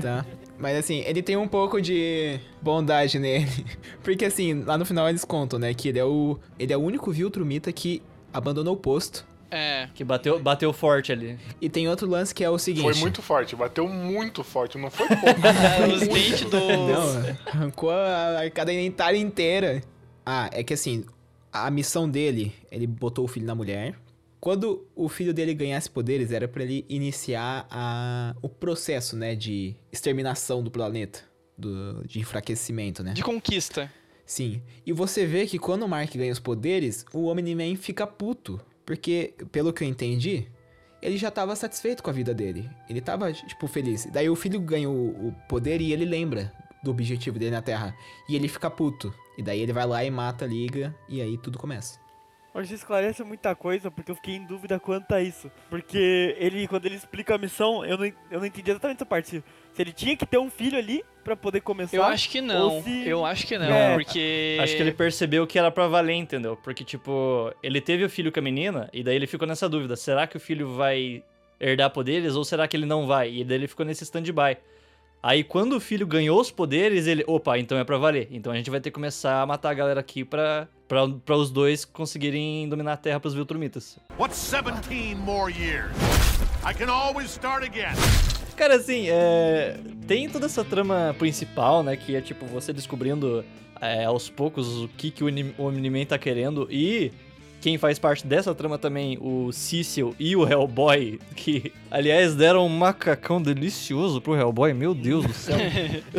Speaker 1: tá? Mas assim, ele tem um pouco de bondade nele. <laughs> Porque assim, lá no final eles contam, né, que ele é o ele é o único Viltrumita que abandonou o posto.
Speaker 4: É.
Speaker 2: Que bateu, bateu forte ali.
Speaker 1: E tem outro lance que é o seguinte.
Speaker 3: Foi muito forte, bateu muito forte, não foi pouco. <laughs>
Speaker 4: Os dentes do.
Speaker 1: Não, arrancou a arcada dentária inteira. Ah, é que assim, a missão dele, ele botou o filho na mulher. Quando o filho dele ganhasse poderes, era pra ele iniciar a, o processo, né, de exterminação do planeta, do, de enfraquecimento, né?
Speaker 4: De conquista.
Speaker 1: Sim. E você vê que quando o Mark ganha os poderes, o Omni-Man fica puto. Porque, pelo que eu entendi, ele já tava satisfeito com a vida dele. Ele tava, tipo, feliz. Daí o filho ganha o, o poder e ele lembra do objetivo dele na Terra. E ele fica puto. E daí ele vai lá e mata a Liga. E aí tudo começa.
Speaker 5: Hoje esclarece muita coisa, porque eu fiquei em dúvida quanto a isso. Porque ele, quando ele explica a missão, eu não, eu não entendi exatamente essa parte. Se ele tinha que ter um filho ali pra poder começar.
Speaker 4: Eu acho que não.
Speaker 5: se-
Speaker 4: Eu acho que não,
Speaker 5: É.
Speaker 4: porque.
Speaker 2: Acho que ele percebeu que era pra valer, entendeu? Porque, tipo, ele teve o filho com a menina, e daí ele ficou nessa dúvida: será que o filho vai herdar poderes ou será que ele não vai? E daí ele ficou nesse stand-by. Aí, quando o filho ganhou os poderes, ele, opa, então é pra valer. Então a gente vai ter que começar a matar a galera aqui pra, pra, pra os dois conseguirem dominar a Terra pros Viltrumitas.
Speaker 7: What's 17 more years? I can always start again.
Speaker 2: Cara, assim, é... tem toda essa trama principal, né? Que é tipo você descobrindo é, aos poucos o que, que o Oni- o Omni-Man tá querendo e quem faz parte dessa trama também, o Cecil e o Hellboy, que aliás deram um macacão delicioso pro Hellboy, meu Deus do céu.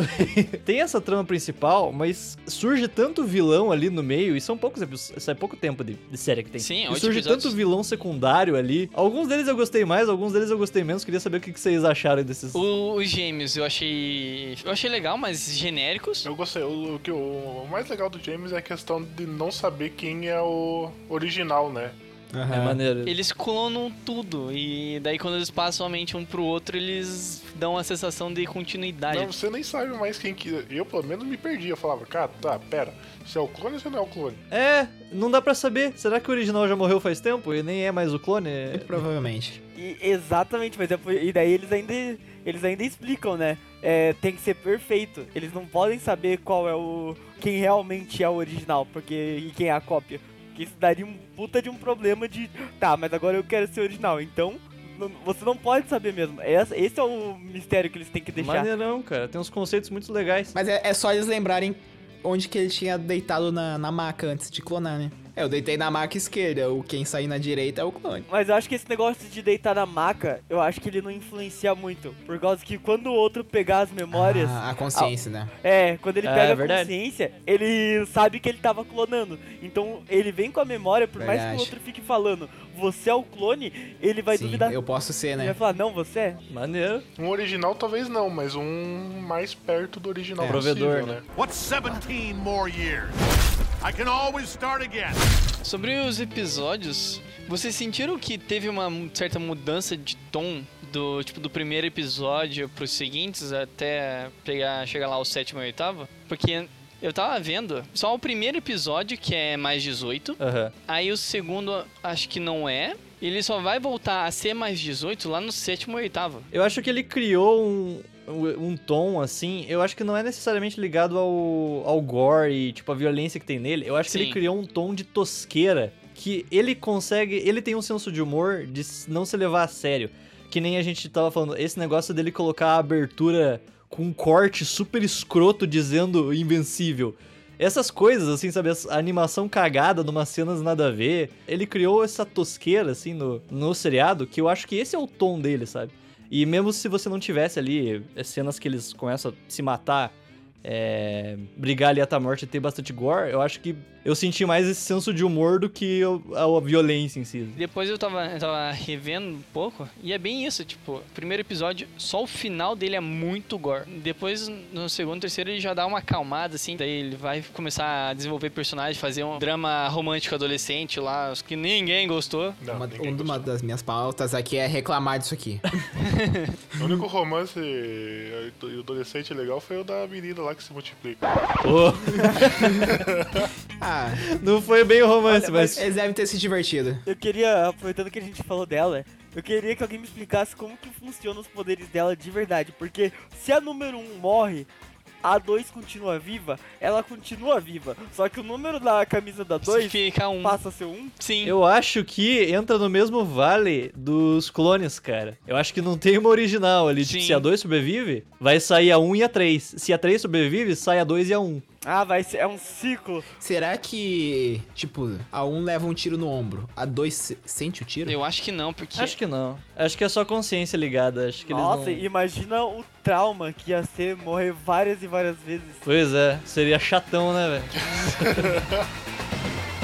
Speaker 2: <laughs> tem essa trama principal, mas surge tanto vilão ali no meio, e são poucos episódios, isso é pouco tempo de, de série que tem.
Speaker 4: Sim,
Speaker 2: e surge
Speaker 4: episódios.
Speaker 2: tanto vilão secundário ali. Alguns deles eu gostei mais, alguns deles eu gostei menos. Queria saber o que, que vocês acharam desses.
Speaker 4: O- os gêmeos eu achei. Eu achei legal, mas genéricos.
Speaker 3: Eu gostei. O, o, que- o mais legal do James é a questão de não saber quem é o original, né?
Speaker 2: É
Speaker 1: Aham.
Speaker 2: maneiro.
Speaker 4: Eles clonam tudo. E daí quando eles passam a mente um pro outro, eles dão a sensação de continuidade.
Speaker 3: Não, você nem sabe mais quem que. Eu, pelo menos, me perdi. Eu falava, cara, tá, pera. Você é o clone ou você não é o clone?
Speaker 2: É, não dá pra saber. Será que o original já morreu faz tempo e nem é mais o clone?
Speaker 1: Muito provavelmente.
Speaker 5: E- exatamente, mas é por- e daí eles ainda, eles ainda explicam, né? É, tem que ser perfeito. Eles não podem saber qual é o. quem realmente é o original, porque. e quem é a cópia. Porque isso daria um puta de um problema de. Tá, mas agora eu quero ser original. Então, não- você não pode saber mesmo. Essa- esse é o mistério que eles têm que deixar.
Speaker 2: Maneirão, cara. Tem uns conceitos muito legais.
Speaker 1: Mas é, é só eles lembrarem onde que ele tinha deitado na, na maca antes de clonar, né? É, eu deitei na maca esquerda, o quem sair na direita é o clone.
Speaker 5: Mas eu acho que esse negócio de deitar na maca, eu acho que ele não influencia muito. Por causa que quando o outro pegar as memórias.
Speaker 1: Ah, a consciência, né?
Speaker 5: É, quando ele
Speaker 2: É,
Speaker 5: pega a
Speaker 2: verdade.
Speaker 5: consciência, ele sabe que ele tava clonando. Então ele vem com a memória, por mais que
Speaker 1: Verdade.
Speaker 5: o outro fique falando, você é o clone, ele vai
Speaker 1: Sim,
Speaker 5: duvidar.
Speaker 1: eu posso ser,
Speaker 5: Ele
Speaker 1: né?
Speaker 5: vai falar, não, você é.
Speaker 2: Maneiro.
Speaker 3: Um original talvez não, mas um mais perto do original
Speaker 1: É.
Speaker 3: possível,
Speaker 2: Provedor,
Speaker 3: né?
Speaker 7: What's 17 more years? I can always start again.
Speaker 4: Sobre os episódios, vocês sentiram que teve uma certa mudança de tom do tipo do primeiro episódio pros seguintes até pegar chegar lá ao sétimo e oitavo? Porque eu tava vendo só o primeiro episódio que é mais 18,
Speaker 2: Aham.
Speaker 4: aí o segundo acho que não é. Ele só vai voltar a ser mais 18 lá no sétimo e oitavo.
Speaker 2: Eu acho que ele criou um, um tom, assim, eu acho que não é necessariamente ligado ao, ao gore e, tipo, a violência que tem nele. Eu acho que
Speaker 4: Sim.
Speaker 2: ele criou um tom de tosqueira que ele consegue... Ele tem um senso de humor de não se levar a sério. Que nem a gente tava falando, esse negócio dele colocar a abertura com um corte super escroto dizendo invencível. Essas coisas, assim, sabe? A animação cagada numas cenas nada a ver. Ele criou essa tosqueira, assim, no, no seriado, que eu acho que esse é o tom dele, sabe? E mesmo se você não tivesse ali é, cenas que eles começam a se matar, é, brigar ali até a morte e ter bastante gore, eu acho que eu senti mais esse senso de humor do que a, a violência em si.
Speaker 4: Depois eu tava, eu tava revendo um pouco, e é bem isso, tipo, primeiro episódio, só o final dele é muito gore. Depois, no segundo, terceiro, ele já dá uma acalmada, assim, daí ele vai começar a desenvolver personagem, fazer um drama romântico adolescente lá, que ninguém gostou.
Speaker 3: Não,
Speaker 1: uma,
Speaker 3: ninguém
Speaker 1: uma
Speaker 3: gostou.
Speaker 1: das minhas pautas aqui é reclamar disso aqui. <laughs>
Speaker 3: O único romance adolescente legal foi o da menina lá que se multiplica.
Speaker 2: Pô, <laughs>
Speaker 1: Ah,
Speaker 2: não foi bem o romance,
Speaker 5: Olha,
Speaker 2: mas...
Speaker 1: eles devem ter se divertido.
Speaker 5: Eu queria, aproveitando que a gente falou dela, eu queria que alguém me explicasse como que funcionam os poderes dela de verdade. Porque se a número 1 morre, a 2 continua viva, ela continua viva. Só que o número da camisa da 2
Speaker 4: Fica um.
Speaker 5: passa a ser 1.
Speaker 4: Sim.
Speaker 2: Eu acho que entra no mesmo vale dos clones, cara. Eu acho que não tem uma original ali. Tipo,
Speaker 4: Sim.
Speaker 2: se a 2 sobrevive, vai sair a 1 e a 3. Se a 3 sobrevive, sai a 2 e a 1.
Speaker 5: Ah, vai ser, é um ciclo.
Speaker 1: Será que, tipo, a um leva um tiro no ombro, a dois se- sente o tiro?
Speaker 4: Eu acho que não, porque.
Speaker 2: Acho que não. Acho que é só consciência ligada. Acho que
Speaker 5: Nossa,
Speaker 2: eles não...
Speaker 5: imagina o trauma que ia ser morrer várias e várias vezes.
Speaker 2: Pois é, seria chatão, né, velho? <laughs>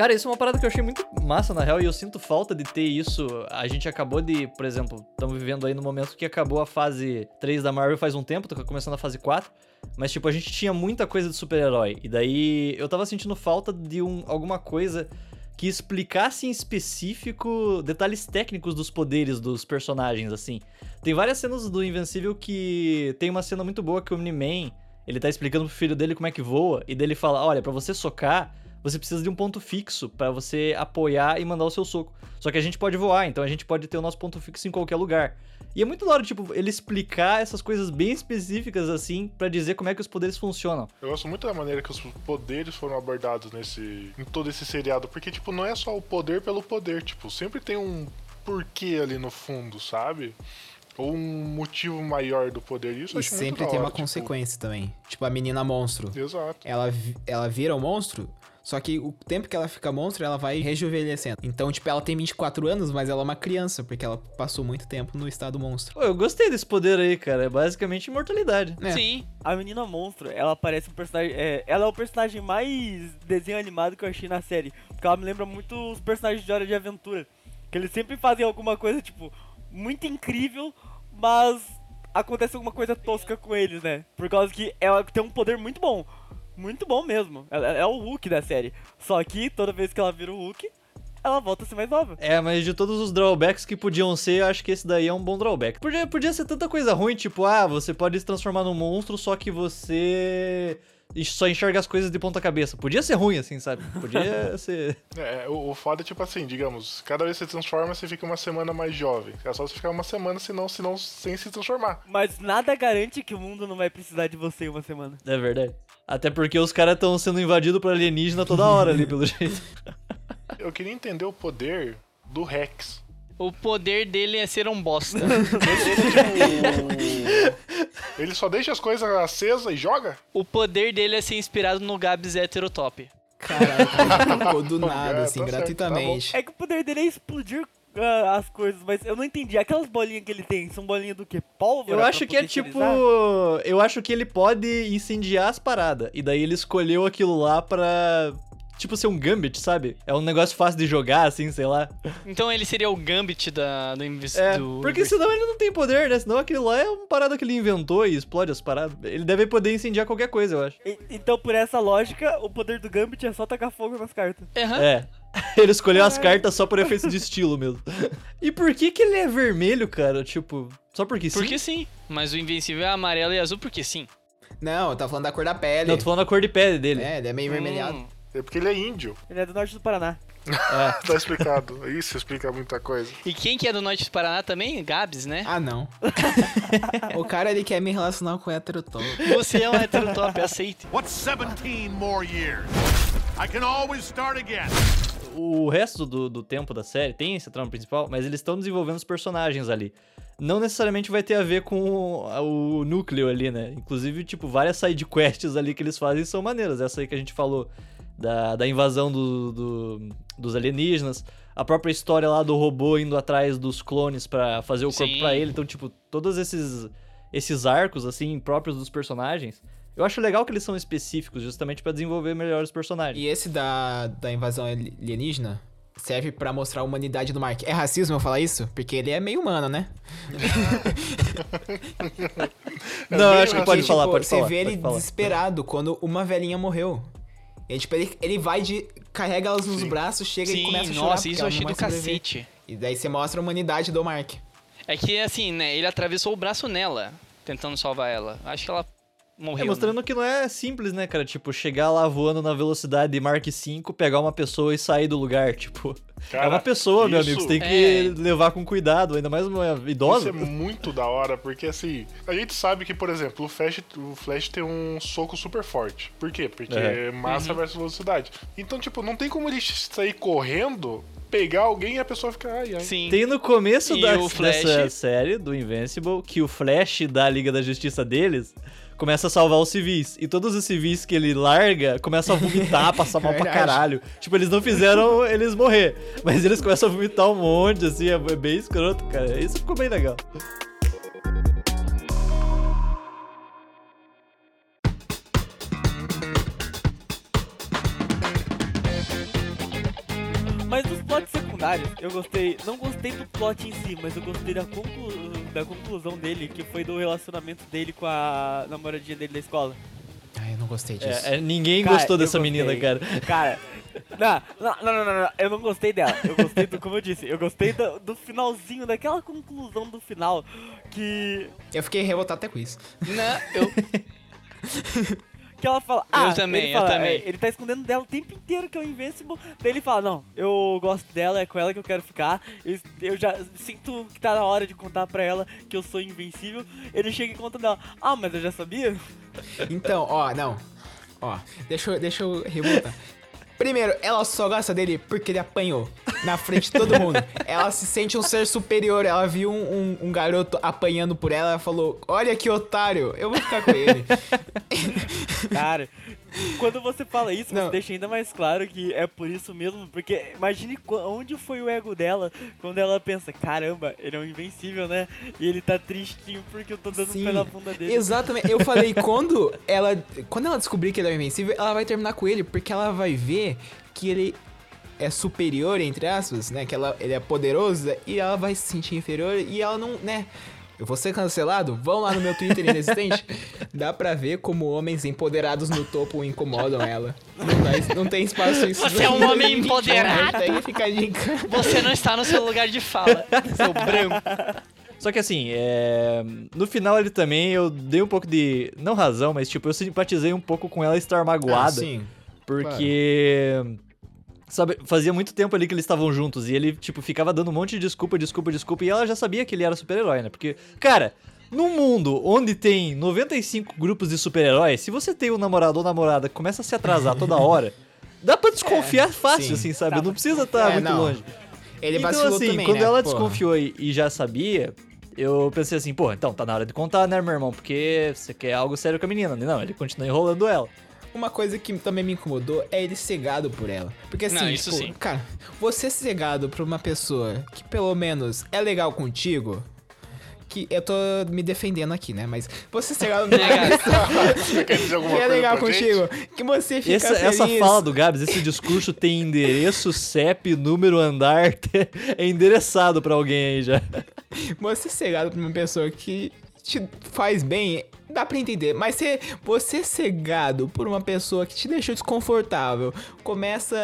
Speaker 2: Cara, isso é uma parada que eu achei muito massa, na real, e eu sinto falta de ter isso. A gente acabou de, por exemplo, estamos vivendo aí no momento que acabou a fase 3 da Marvel faz um tempo, tô começando a fase 4. Mas, tipo, a gente tinha muita coisa de super-herói. E daí eu tava sentindo falta de um, alguma coisa que explicasse em específico detalhes técnicos dos poderes dos personagens, assim. Tem várias cenas do Invencível que tem uma cena muito boa que o Omni-Man, ele tá explicando pro filho dele como é que voa, e dele fala, olha, pra você socar, você precisa de um ponto fixo pra você apoiar e mandar o seu soco. Só que a gente pode voar, então a gente pode ter o nosso ponto fixo em qualquer lugar. E é muito da hora, tipo, ele explicar essas coisas bem específicas, assim, pra dizer como é que os poderes funcionam.
Speaker 3: Eu gosto muito da maneira que os poderes foram abordados nesse em todo esse seriado, porque tipo, não é só o poder pelo poder, tipo, sempre tem um porquê ali no fundo, sabe? Ou um motivo maior do poder. Isso
Speaker 1: E sempre
Speaker 3: da
Speaker 1: tem uma
Speaker 3: hora, tipo,
Speaker 1: consequência também. Tipo, a menina monstro.
Speaker 3: Exato.
Speaker 1: Ela, ela vira o monstro, só que o tempo que ela fica monstro, ela vai rejuvenescendo. Então, tipo, ela tem 24 anos, mas ela é uma criança, porque ela passou muito tempo no estado monstro.
Speaker 2: Pô, eu gostei desse poder aí, cara. É basicamente imortalidade.
Speaker 1: É.
Speaker 4: Sim.
Speaker 5: A menina monstro, ela parece um personagem. É, ela é o personagem mais desenho animado que eu achei na série. Porque ela me lembra muito os personagens de Hora de Aventura. Que eles sempre fazem alguma coisa, tipo, muito incrível, mas acontece alguma coisa tosca com eles, né? Por causa que ela tem um poder muito bom. Muito bom mesmo. Ela é o Hulk da série. Só que toda vez que ela vira o Hulk, ela volta a ser mais nova.
Speaker 2: É, mas de todos os drawbacks que podiam ser, eu acho que esse daí é um bom drawback. Podia, podia ser tanta coisa ruim, tipo, ah, você pode se transformar num monstro, só que você só enxerga as coisas de ponta cabeça. Podia ser ruim, assim, sabe? Podia <laughs> ser.
Speaker 3: É, o, o foda é tipo assim, digamos, cada vez que você transforma, você fica uma semana mais jovem. É só você ficar uma semana, senão, senão sem se transformar.
Speaker 5: Mas nada garante que o mundo não vai precisar de você em uma semana.
Speaker 2: É verdade. Até porque os caras estão sendo invadidos por alienígena toda hora ali, pelo jeito. <laughs>
Speaker 3: Eu queria entender o poder do Rex.
Speaker 4: O poder dele é ser um bosta. <laughs>
Speaker 3: Ele só deixa as coisas acesas e joga?
Speaker 4: o poder dele é ser inspirado no Gabs Heterotop.
Speaker 1: Caralho, cara, do <laughs> nada,
Speaker 3: é,
Speaker 1: assim,
Speaker 3: tá certo,
Speaker 1: gratuitamente.
Speaker 5: É que o poder dele é explodir ah, as coisas, mas eu não entendi. Aquelas bolinhas que ele tem, são bolinhas do que? Pólvora?
Speaker 2: Eu acho que é tipo. Eu acho que ele pode incendiar as paradas. E daí ele escolheu aquilo lá pra. Tipo, ser um Gambit, sabe? É um negócio fácil de jogar, assim, sei lá.
Speaker 4: Então ele seria o Gambit da, do, invis-
Speaker 2: É,
Speaker 4: do
Speaker 2: porque senão ele não tem poder, né? Senão aquilo lá é uma parada que ele inventou e explode as paradas. Ele deve poder incendiar qualquer coisa, eu acho.
Speaker 5: E- Então, por essa lógica, o poder do Gambit é só tacar fogo nas cartas.
Speaker 4: Aham.
Speaker 2: É. <laughs> Ele escolheu as cartas só por efeito de estilo mesmo. <laughs> E por que que ele é vermelho, cara? Tipo, só porque sim?
Speaker 4: Porque sim. Mas o Invencível é amarelo e azul porque sim.
Speaker 1: Não, eu tava falando da cor da pele.
Speaker 2: Não, eu tô falando a cor de pele dele.
Speaker 1: É, ele é meio vermelhado.
Speaker 3: É porque ele é índio.
Speaker 5: Ele é do norte do Paraná. <laughs>
Speaker 3: Tá explicado. Isso explica muita coisa.
Speaker 4: E quem que é do Norte do Paraná também? Gabs, né?
Speaker 1: Ah, não. <laughs> o cara, ele quer me relacionar com o heterotop.
Speaker 4: Você é um heterotop, aceite.
Speaker 7: What's 17 more years? I can always start again.
Speaker 2: O resto do, do tempo da série tem esse trama principal, mas eles estão desenvolvendo os personagens ali. Não necessariamente vai ter a ver com o, o núcleo ali, né? Inclusive, tipo, várias side quests ali que eles fazem são maneiras. Essa aí que a gente falou da, da invasão do, do- dos alienígenas. A própria história lá do robô indo atrás dos clones pra fazer o corpo pra ele. Então, tipo, todos esses, esses arcos, assim, próprios dos personagens. Eu acho legal que eles são específicos, justamente pra desenvolver melhor os personagens.
Speaker 1: E esse da, da invasão alienígena serve pra mostrar a humanidade do Mark. É racismo eu falar isso? Porque ele é meio humano, né? <laughs>
Speaker 3: É
Speaker 2: Não, acho que pode falar,
Speaker 1: Tipo,
Speaker 2: pode
Speaker 1: você
Speaker 2: falar.
Speaker 1: vê ele
Speaker 2: falar.
Speaker 1: desesperado quando uma velhinha morreu. E, tipo, ele, ele vai de. carrega elas nos
Speaker 3: Sim.
Speaker 1: braços, chega e
Speaker 4: Sim,
Speaker 1: começa a chorar.
Speaker 4: nossa, isso eu achei do cacete.
Speaker 1: E daí você mostra a humanidade do Mark.
Speaker 4: É que, assim, né, ele atravessou o braço nela, tentando salvar ela. Acho que ela morreu.
Speaker 2: É, mostrando que não é simples, né, cara? Tipo, chegar lá voando na velocidade de Mark 5, pegar uma pessoa e sair do lugar, <laughs> tipo...
Speaker 3: Cara,
Speaker 2: é uma pessoa, meu
Speaker 3: isso-
Speaker 2: amigo, você tem que
Speaker 4: É.
Speaker 2: levar com cuidado, ainda mais uma
Speaker 3: Isso
Speaker 2: idosa.
Speaker 3: é muito da hora, porque assim, a gente sabe que, por exemplo, o Flash, o Flash tem um soco super forte. Por quê? Porque
Speaker 2: É.
Speaker 3: é massa versus velocidade. Então, tipo, não tem como ele sair correndo, pegar alguém e a pessoa ficar, ai, ai.
Speaker 4: Sim.
Speaker 2: Tem no começo da,
Speaker 4: Flash?
Speaker 2: dessa série, do Invincible, que o Flash da Liga da Justiça deles começa a salvar os civis. E todos os civis que ele larga começam a vomitar, <laughs> passar mal pra caralho. Tipo, eles não fizeram eles morrer, mas eles começam a vomitar um monte, assim, é bem escroto, cara. Isso ficou bem legal.
Speaker 5: Mas dos plots secundários, eu gostei. Não gostei do plot em si, mas eu gostei da, conclu- da conclusão dele, que foi do relacionamento dele com a namoradinha dele da escola.
Speaker 1: Ai, eu não gostei disso.
Speaker 2: É, é, ninguém
Speaker 5: Cara,
Speaker 2: gostou dessa
Speaker 5: gostei.
Speaker 2: menina, cara.
Speaker 5: Cara, não, não, não, não, não, não, eu não gostei dela. Eu gostei do, como eu disse, eu gostei do, do finalzinho, daquela conclusão do final, que,
Speaker 1: Eu fiquei revoltado até com isso.
Speaker 4: Não, eu... <laughs>
Speaker 5: que ela fala, ah,
Speaker 4: também,
Speaker 5: ele
Speaker 4: eu
Speaker 5: fala,
Speaker 4: também.
Speaker 5: ele tá escondendo dela o tempo inteiro que é o Invincible, daí ele fala, não, eu gosto dela, é com ela que eu quero ficar, eu, eu já sinto que tá na hora de contar pra ela que eu sou invencível, ele chega e conta dela, ah, mas eu já sabia?
Speaker 1: Então, ó, não. Ó, deixa, eu- deixa eu revoltar. Primeiro, ela só gosta dele porque ele apanhou na frente de todo mundo. <laughs> Ela se sente um ser superior. Ela viu um, um- um garoto apanhando por ela. Ela falou: Olha que otário, eu vou ficar com ele. <laughs>
Speaker 5: Cara, quando você fala isso,
Speaker 1: Não.
Speaker 5: você deixa ainda mais claro que é por isso mesmo, porque imagine onde foi o ego dela quando ela pensa, caramba, ele é um invencível, né? E ele tá tristinho porque eu tô dando um pé na bunda dele.
Speaker 1: Exatamente. Eu falei, <laughs> quando ela, quando ela descobrir que ele é invencível, ela vai terminar com ele, porque ela vai ver que ele é superior, entre aspas, né? Que ela, ele é poderoso e ela vai se sentir inferior e ela não, né? Eu vou ser cancelado? Vão lá no meu Twitter inexistente. <laughs> Dá pra ver como homens empoderados no topo incomodam ela. Não, dá- não tem espaço isso.
Speaker 4: Você é um homem <laughs> empoderado.
Speaker 1: Aí fica a dica.
Speaker 4: Você não está no seu lugar de fala, <laughs> seu branco.
Speaker 2: Só que assim, é... no final ele também, eu dei um pouco de. Não razão, mas tipo, eu simpatizei um pouco com ela estar magoada.
Speaker 1: Ah, sim.
Speaker 2: Porque. Sabe, fazia muito tempo ali que eles estavam juntos e ele, tipo, ficava dando um monte de desculpa, desculpa, desculpa. E ela já sabia que ele era super-herói, né? Porque, cara, num mundo onde tem 95 grupos de super-heróis, se você tem um namorado ou namorada que começa a se atrasar toda <laughs> hora, dá pra desconfiar fácil,
Speaker 1: sim.
Speaker 2: assim, sabe? Não precisa estar
Speaker 1: É,
Speaker 2: muito
Speaker 1: não.
Speaker 2: longe.
Speaker 1: Ele
Speaker 2: então, assim,
Speaker 1: também,
Speaker 2: quando
Speaker 1: né?
Speaker 2: ela
Speaker 1: Porra.
Speaker 2: desconfiou e, e já sabia, eu pensei assim, pô, então tá na hora de contar, né, meu irmão? Porque você quer algo sério com a menina. Não, ele continua enrolando ela.
Speaker 1: Uma coisa que também me incomodou é ele cegado por ela. Porque assim,
Speaker 4: Não,
Speaker 1: tipo,
Speaker 4: sim.
Speaker 1: cara, você cegado por uma pessoa que pelo menos é legal contigo, que eu tô me defendendo aqui, né? Mas você cegado <laughs> por uma pessoa
Speaker 3: Você quer dizer alguma <laughs>
Speaker 1: que é legal
Speaker 3: pra gente?
Speaker 1: contigo, que você fica
Speaker 2: Essa, essa
Speaker 1: feliz.
Speaker 2: fala do Gabs, esse discurso tem endereço, CEP, número, andar, <laughs> é endereçado pra alguém aí já.
Speaker 1: Você cegado por uma pessoa que te faz bem, dá pra entender. Mas se você cegado por uma pessoa que te deixou desconfortável, começa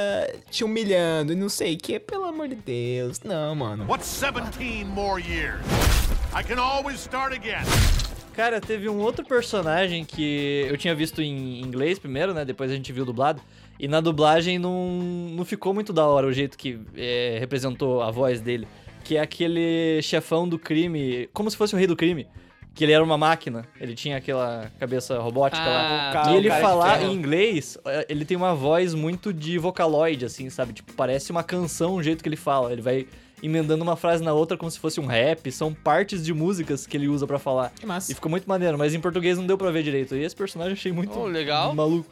Speaker 1: te humilhando e não sei o que, pelo amor de Deus. Não, mano.
Speaker 7: What's 17 more years? I can always start again.
Speaker 2: Cara, teve um outro personagem que eu tinha visto em inglês primeiro, né? Depois a gente viu dublado. E na dublagem não, não ficou muito da hora o jeito que é, representou a voz dele. Que é aquele chefão do crime, como se fosse o rei do crime. Que ele era uma máquina, ele tinha aquela cabeça robótica lá.
Speaker 4: Ah,
Speaker 5: cara-
Speaker 2: E ele
Speaker 5: de
Speaker 2: falar em inglês, eh, ele tem uma voz muito de vocaloid, assim, sabe? Tipo, parece uma canção o jeito que ele fala. Ele vai emendando uma frase na outra como se fosse um rap. São partes de músicas que ele usa pra falar.
Speaker 1: Que massa.
Speaker 2: E ficou muito maneiro, mas em português não deu pra ver direito. E esse personagem eu achei muito
Speaker 4: Oh, legal.
Speaker 2: maluco.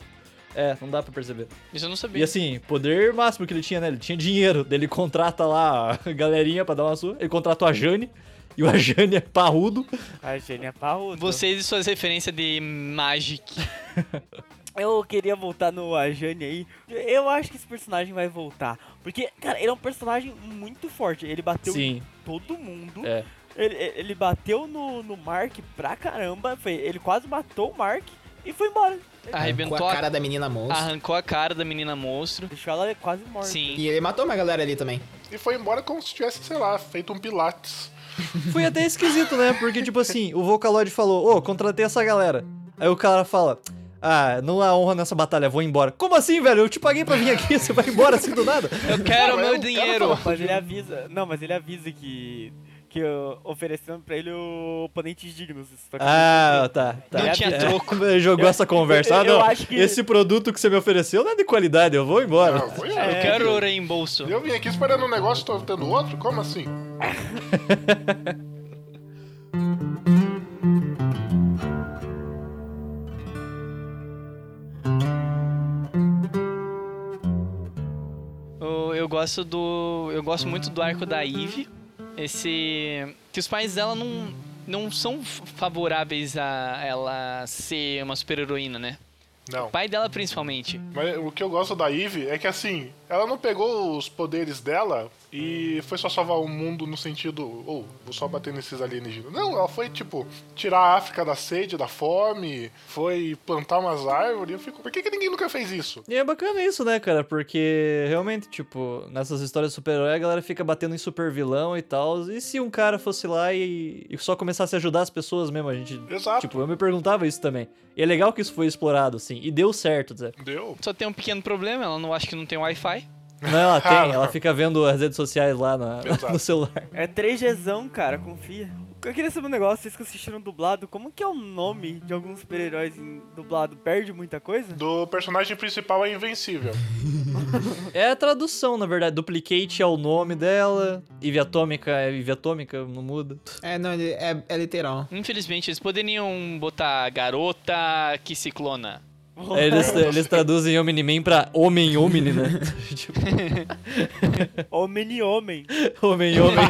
Speaker 2: É, não dá pra perceber.
Speaker 4: Isso eu não sabia.
Speaker 2: E assim, poder máximo que ele tinha, né? Ele tinha dinheiro. Ele <laughs> contrata lá a galerinha pra dar uma sua. Ele contratou a Jane. E o Jane é parrudo.
Speaker 5: A Gênia Parrudo.
Speaker 4: Vocês e suas referências de Magic. <laughs>
Speaker 5: Eu queria voltar no Ajane aí. Eu acho que esse personagem vai voltar. Porque, cara, ele é um personagem muito forte. Ele bateu
Speaker 2: Sim.
Speaker 5: em todo mundo.
Speaker 2: É.
Speaker 5: Ele, ele bateu no, no Mark pra caramba. Foi, ele quase matou o Mark e foi embora.
Speaker 4: Arrebentou
Speaker 1: Com a
Speaker 4: a,
Speaker 1: cara da menina monstro.
Speaker 4: arrancou a cara da menina monstro.
Speaker 5: Deixou ela quase morta.
Speaker 4: Sim.
Speaker 1: E ele matou uma galera ali também.
Speaker 3: E foi embora como se tivesse, sei lá, feito um pilates.
Speaker 2: Foi até esquisito, né? Porque, tipo assim, o Vocaloid falou, ô, contratei essa galera. Aí o cara fala, ah, não há honra nessa batalha, vou embora. Como assim, velho? Eu te paguei pra vir aqui, você vai embora assim do nada?
Speaker 4: Eu quero
Speaker 3: Não, é
Speaker 4: meu
Speaker 3: cara
Speaker 4: dinheiro.
Speaker 5: Mas ele avisa. Não, mas ele avisa que. Que uh, oferecendo pra ele o oponentes dignos.
Speaker 2: Ah, tá, tá.
Speaker 4: Não tinha
Speaker 2: É,
Speaker 4: troco. <laughs>
Speaker 2: Ele jogou essa conversa. Ah,
Speaker 5: eu
Speaker 2: não,
Speaker 5: acho que-
Speaker 2: esse produto que você me ofereceu não é de qualidade, eu vou embora.
Speaker 3: Ah, foi
Speaker 4: Eu
Speaker 3: eu.
Speaker 4: quero o reembolso.
Speaker 3: Eu vim aqui esperando um negócio, tô tendo outro? Como assim? <laughs>
Speaker 4: Eu, eu gosto do. Eu gosto muito do arco da Eve. Esse. Que os pais dela não. Não são favoráveis a ela ser uma super-heroína, né?
Speaker 3: Não.
Speaker 4: O pai dela, principalmente.
Speaker 3: Mas o que eu gosto da Eve é que assim, ela não pegou os poderes dela e foi só salvar o mundo no sentido, ou vou só bater nesses alienígenas. Não, ela foi tipo tirar a África da sede, da fome, foi plantar umas árvores. Eu fico, por que, que ninguém nunca fez isso?
Speaker 2: E é bacana isso, né, cara? Porque realmente, tipo, nessas histórias de super-herói, a galera fica batendo em super vilão e tal. E se um cara fosse lá e, e só começasse a ajudar as pessoas mesmo? A gente.
Speaker 3: Exato.
Speaker 2: Tipo, eu me perguntava isso também. E é legal que isso foi explorado, assim. E deu certo, Zé.
Speaker 3: Deu.
Speaker 4: Só tem um pequeno problema, ela não acha que não tem Wi-Fi.
Speaker 2: Não, ela <laughs> tem, ela fica vendo as redes sociais lá na- no celular.
Speaker 5: É 3Gzão, cara, confia. Eu queria saber um negócio, vocês que assistiram dublado, como que é o nome de alguns super-heróis em dublado? Perde muita coisa?
Speaker 3: Do personagem principal é invencível. <laughs>
Speaker 2: É a tradução, na verdade. Duplicate é o nome dela. Eve Atômica é Eve Atômica, não muda.
Speaker 1: É, não, é, é literal.
Speaker 4: Infelizmente, eles poderiam botar garota que ciclona.
Speaker 2: É, eles, eles traduzem Omni-Man pra Homem-Omni, né? <laughs> tipo,
Speaker 5: Homem-Homem.
Speaker 2: Homem-Homem.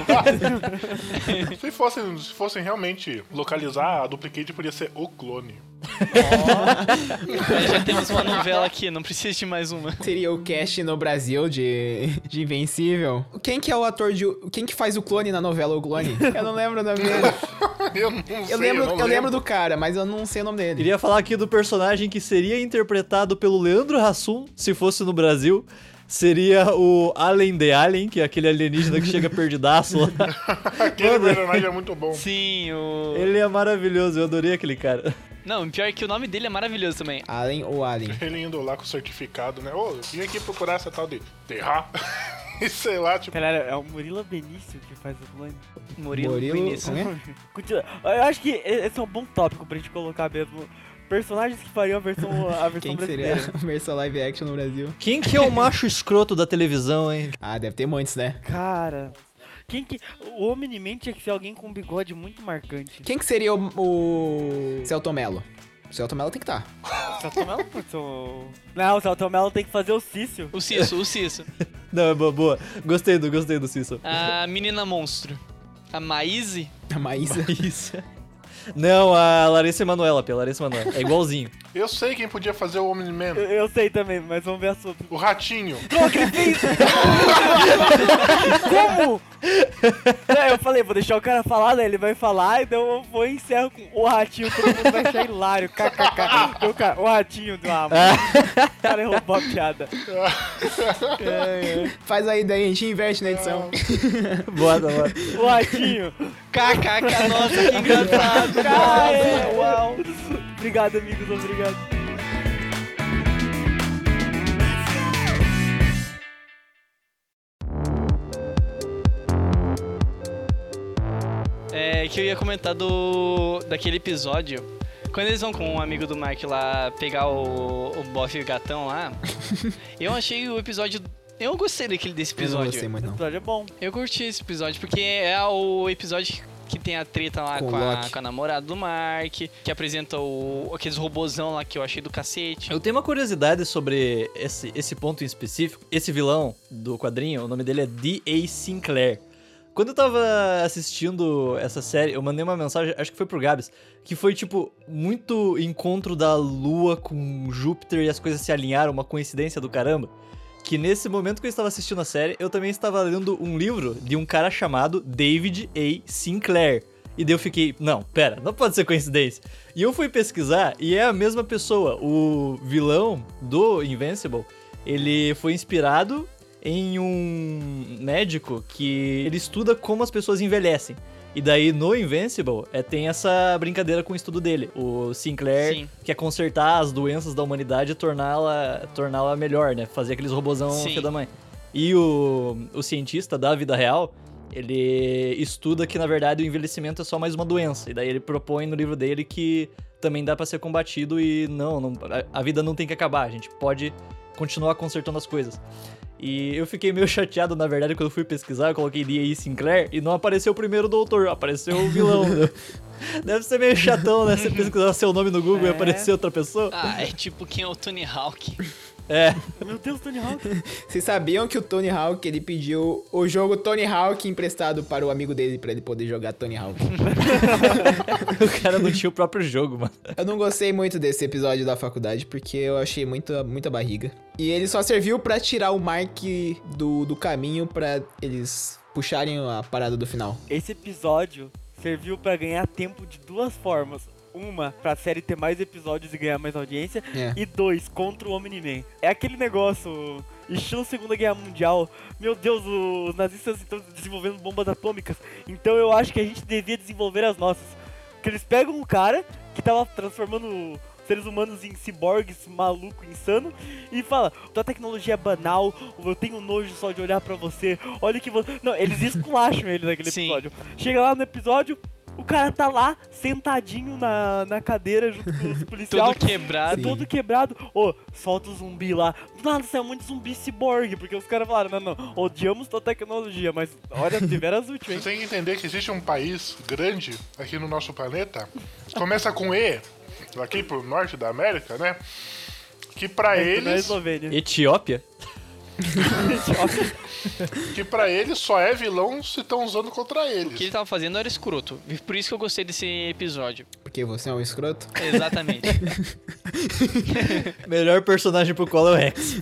Speaker 3: se, fossem, se fossem realmente localizar, a Duplicate podia ser o clone.
Speaker 4: Aí <laughs> já temos uma novela aqui, não precisa de mais uma.
Speaker 1: Seria o cast no Brasil de, de Invencível. Quem que é o ator de. Quem que faz o clone na novela O Clone? Eu não lembro o nome dele. <laughs>
Speaker 3: eu não sei,
Speaker 1: Eu lembro,
Speaker 3: não
Speaker 1: eu lembro do cara, mas eu não sei o nome dele.
Speaker 2: Queria falar aqui do personagem que seria interpretado pelo Leandro Hassum, se fosse no Brasil. Seria o Alien the Alien, que é aquele alienígena que chega perdidaço lá. <laughs>
Speaker 3: Aquele personagem é muito bom.
Speaker 4: Sim, o.
Speaker 2: Ele é maravilhoso, eu adorei aquele cara.
Speaker 4: Não, pior é que o nome dele é maravilhoso também.
Speaker 1: Alien ou Alien? <laughs>
Speaker 3: Ele indo lá com o certificado, né? Ô, vim aqui procurar essa tal de terra. <laughs> e sei lá, tipo.
Speaker 5: Caralho, é o Murilo Benício que faz o clone.
Speaker 4: Murilo,
Speaker 1: Murilo,
Speaker 4: Vinícius.
Speaker 1: como é?
Speaker 5: Continua. Eu acho que esse é um bom tópico pra gente colocar mesmo. Personagens que fariam a versão, a <laughs> versão
Speaker 1: Quem que seria
Speaker 5: brasileira.
Speaker 1: a versão live action no Brasil?
Speaker 2: Quem que é o macho escroto da televisão, hein?
Speaker 1: Ah, deve ter muitos, né?
Speaker 5: Cara. Quem que. O Omni-Man tinha que ser alguém com um bigode muito marcante.
Speaker 1: Quem que seria o, o Celton Mello? O Celton Mello tem que estar.
Speaker 5: O Celton Mello o... Não, o Celton Mello tem que fazer o Cício.
Speaker 4: O Cisso, o Cisso. <laughs>
Speaker 2: Não, é boa, boa. Gostei do, gostei do Cício.
Speaker 4: A menina monstro. A Maíse?
Speaker 1: A Maísa.
Speaker 2: Isso. <laughs> Não, a Larissa Emanuela, pela Larissa Emanuela. É igualzinho.
Speaker 3: Eu sei quem podia fazer o Omni-Man.
Speaker 5: Eu, eu sei também, mas vamos ver a sua.
Speaker 3: O ratinho. <laughs>
Speaker 5: Como? É, eu falei, vou deixar o cara falar, né? Ele vai falar, então eu vou e encerro com o ratinho, todo mundo vai achar hilário. KKK. Então, cara, o ratinho do mano. O cara roubou a piada.
Speaker 1: Faz aí daí, a gente inverte na edição. <laughs>
Speaker 2: Bota, bota.
Speaker 5: O ratinho.
Speaker 4: KKK, nossa, que engraçado.
Speaker 5: Ah, é, uau. Obrigado, amigos, obrigado.
Speaker 4: É que eu ia comentar do daquele episódio. Quando eles vão com um amigo do Mark lá pegar o, o bofe gatão lá, <laughs> eu achei o episódio. Eu gostei daquele desse
Speaker 1: Eu não
Speaker 4: episódio.
Speaker 1: gostei muito, não.
Speaker 5: episódio é bom.
Speaker 4: Eu curti esse episódio, porque é o episódio que tem a treta lá
Speaker 1: Com
Speaker 4: com, a, com a namorada do Mark, que apresenta o, aqueles robozão lá que eu achei do cacete.
Speaker 2: Eu tenho uma curiosidade sobre esse, esse ponto em específico. Esse vilão do quadrinho, o nome dele é D.A. Sinclair. Quando eu tava assistindo essa série, eu mandei uma mensagem, acho que foi pro Gabs, que foi tipo muito encontro da Lua com Júpiter e as coisas se alinharam, uma coincidência do caramba. Que nesse momento que eu estava assistindo a série, eu também estava lendo um livro de um cara chamado David A. Sinclair. E daí eu fiquei, não, pera, não pode ser coincidência. E eu fui pesquisar e é a mesma pessoa. O vilão do Invincible, ele foi inspirado em um médico que ele estuda como as pessoas envelhecem. E daí no Invincible é, tem essa brincadeira com o estudo dele. O Sinclair
Speaker 4: Sim.
Speaker 2: quer consertar as doenças da humanidade e torná-la torná melhor, né? Fazer aqueles robozão filho da mãe. E o, o cientista da vida real, ele estuda que na verdade o envelhecimento é só mais uma doença. E daí ele propõe no livro dele que também dá pra ser combatido e não, não a, a vida não tem que acabar, a gente pode continuar consertando as coisas. E eu fiquei meio chateado, na verdade, quando eu fui pesquisar, eu coloquei D.A. Sinclair e não apareceu o primeiro doutor, apareceu o vilão. né? <laughs> Deve ser meio chatão, né? Você pesquisar seu nome no Google e
Speaker 5: É.
Speaker 2: aparecer outra pessoa.
Speaker 4: Ah, é tipo quem é o Tony Hawk.
Speaker 2: É.
Speaker 5: Meu Deus, Tony Hawk. <laughs>
Speaker 1: Vocês sabiam que o Tony Hawk, ele pediu o jogo Tony Hawk emprestado para o amigo dele pra ele poder jogar Tony Hawk. <laughs>
Speaker 2: o cara não tinha o próprio jogo, mano.
Speaker 1: Eu não gostei muito desse episódio da faculdade porque eu achei muita, muita barriga. E ele só serviu pra tirar o Mark do, do caminho pra eles puxarem a parada do final.
Speaker 5: Esse episódio serviu pra ganhar tempo de duas formas. Uma, pra série ter mais episódios e ganhar mais audiência.
Speaker 1: É.
Speaker 5: E dois, contra o Omni-Man. É aquele negócio, estilo Segunda Guerra Mundial. Meu Deus, os nazistas estão desenvolvendo bombas atômicas. Então eu acho que a gente devia desenvolver as nossas. Que eles pegam um cara que tava transformando seres humanos em ciborgues maluco, insano, e fala, tua tecnologia é banal, eu tenho nojo só de olhar pra você, olha que você... Não, eles esculacham ele naquele
Speaker 4: Sim.
Speaker 5: episódio. Chega lá no episódio, o cara tá lá, sentadinho na, na cadeira junto com os <laughs> policiais.
Speaker 4: Todo quebrado.
Speaker 1: Sim.
Speaker 5: Todo quebrado. Ô, solta o zumbi lá. Do nada saiu muito zumbi ciborgue, porque os caras falaram, não, não, odiamos tua tecnologia, mas olha, tiveras útil, hein?
Speaker 3: Você tem que entender que existe um país grande aqui no nosso planeta, começa com E, aqui pro norte da América, né? Que pra
Speaker 5: Na
Speaker 3: eles.
Speaker 5: Eslovênia.
Speaker 2: Etiópia? <laughs>
Speaker 3: Que pra ele só é vilão se estão usando contra
Speaker 4: O que ele
Speaker 3: eles.
Speaker 4: tava fazendo era escroto. E Por isso que eu gostei desse episódio.
Speaker 1: Porque você é um escroto?
Speaker 4: Exatamente. <laughs>
Speaker 2: Melhor personagem pro qual é o <laughs> Rex.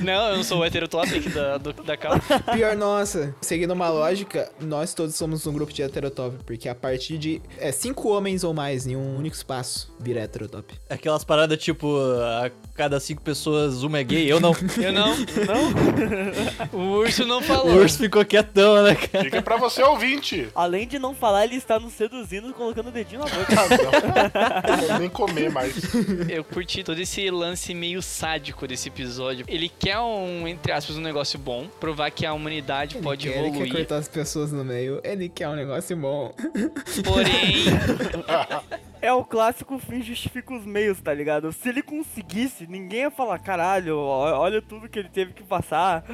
Speaker 4: não, eu não sou o heterotop aqui da, do, da calma.
Speaker 1: Pior, nossa. Seguindo uma lógica, nós todos somos um grupo de heterotop. Porque a partir de é, cinco homens ou mais em um único espaço, vira heterotop.
Speaker 2: Aquelas paradas tipo, a cada cinco pessoas uma é gay, eu não.
Speaker 4: Eu não.
Speaker 5: Não?
Speaker 4: O urso não
Speaker 2: O
Speaker 4: falou.
Speaker 2: urso ficou quietão, né, cara?
Speaker 3: Fica pra você ouvinte.
Speaker 5: Além de não falar, ele está nos seduzindo, colocando o dedinho na boca. <laughs>
Speaker 3: Não vou nem comer mais.
Speaker 4: Eu curti todo esse lance meio sádico desse episódio. Ele quer um, entre aspas, um negócio bom, provar que a humanidade
Speaker 1: Ele
Speaker 4: pode
Speaker 1: quer, ele quer
Speaker 4: evoluir.
Speaker 1: cortar as pessoas no meio. Ele quer um negócio bom.
Speaker 4: Porém, <laughs>
Speaker 5: É o clássico fim justifica os meios, tá ligado? Se ele conseguisse, ninguém ia falar, caralho, olha tudo que ele teve que passar.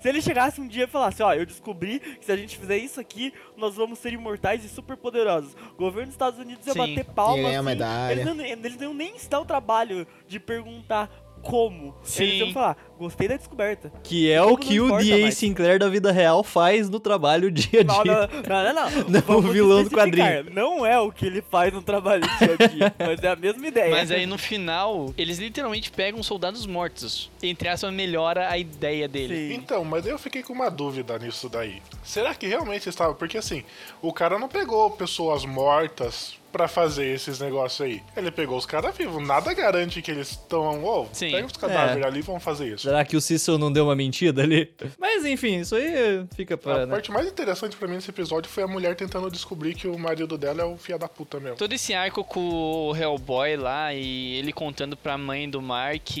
Speaker 5: Se ele chegasse um dia e falasse, ó, eu descobri que se a gente fizer isso aqui, nós vamos ser imortais e super poderosos. O governo dos Estados Unidos ia
Speaker 4: Sim.
Speaker 5: bater palma,
Speaker 1: Ia ganhar
Speaker 5: assim, eles, não, eles não nem dão o trabalho de perguntar como.
Speaker 4: Sim.
Speaker 5: Eles iam falar, gostei da descoberta.
Speaker 2: Que é o que o D.A. Sinclair da vida real faz no trabalho dia a
Speaker 5: Não,
Speaker 2: dia.
Speaker 5: não, não, não, <laughs> não.
Speaker 2: Não, o vilão do quadrinho.
Speaker 5: Não é o que ele faz no trabalho dia a dia, mas é a mesma ideia.
Speaker 4: mas aí no final, eles literalmente pegam soldados mortos. Entre aspas, melhora a ideia dele.
Speaker 5: Sim.
Speaker 3: Então, mas eu fiquei com uma dúvida nisso daí. Será que realmente estava? Porque assim, o cara não pegou pessoas mortas pra fazer esses negócios aí. Ele pegou os caras vivos. Nada garante que eles estão. Ô,
Speaker 4: Sim.
Speaker 3: pega os cadáveres
Speaker 2: É.
Speaker 3: ali e vamos fazer isso.
Speaker 2: Será que o Cecil não deu uma mentira ali? Mas enfim, isso aí fica para.
Speaker 3: A
Speaker 2: né?
Speaker 3: parte mais interessante pra mim nesse episódio foi a mulher tentando descobrir que o marido dela é o filho da puta mesmo.
Speaker 4: Todo esse arco com o Hellboy lá e ele contando pra mãe do Mark,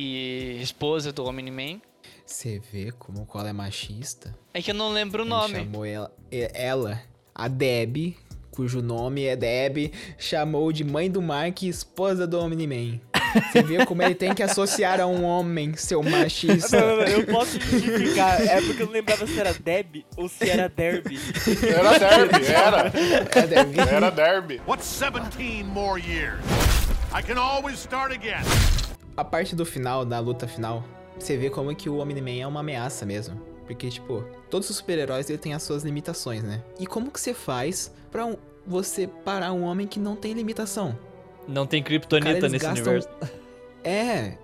Speaker 4: esposa do Omni-Man.
Speaker 1: Você vê como o Cole é machista?
Speaker 4: É que eu não lembro o
Speaker 1: Ele
Speaker 4: nome.
Speaker 1: chamou ela, ela, a Deb, cujo nome é Deb, chamou de mãe do Mark e esposa do Omni-Man. Você vê como ele tem que associar a um homem, seu machista.
Speaker 5: Não, não, não, eu posso justificar. É porque eu não lembrava se era Deb ou se era Derby.
Speaker 3: Era derby, era.
Speaker 1: É, Deb.
Speaker 3: Era derby.
Speaker 7: What's 17 more years? I can always start again.
Speaker 1: A parte do final, da luta final, você vê como que o Omni-Man é uma ameaça mesmo. Porque, tipo, todos os super-heróis ele têm as suas limitações, né? E como que você faz pra um- você parar um homem que não tem limitação?
Speaker 2: Não tem kryptonita nesse
Speaker 1: gastam-
Speaker 2: universo. <laughs>
Speaker 1: É.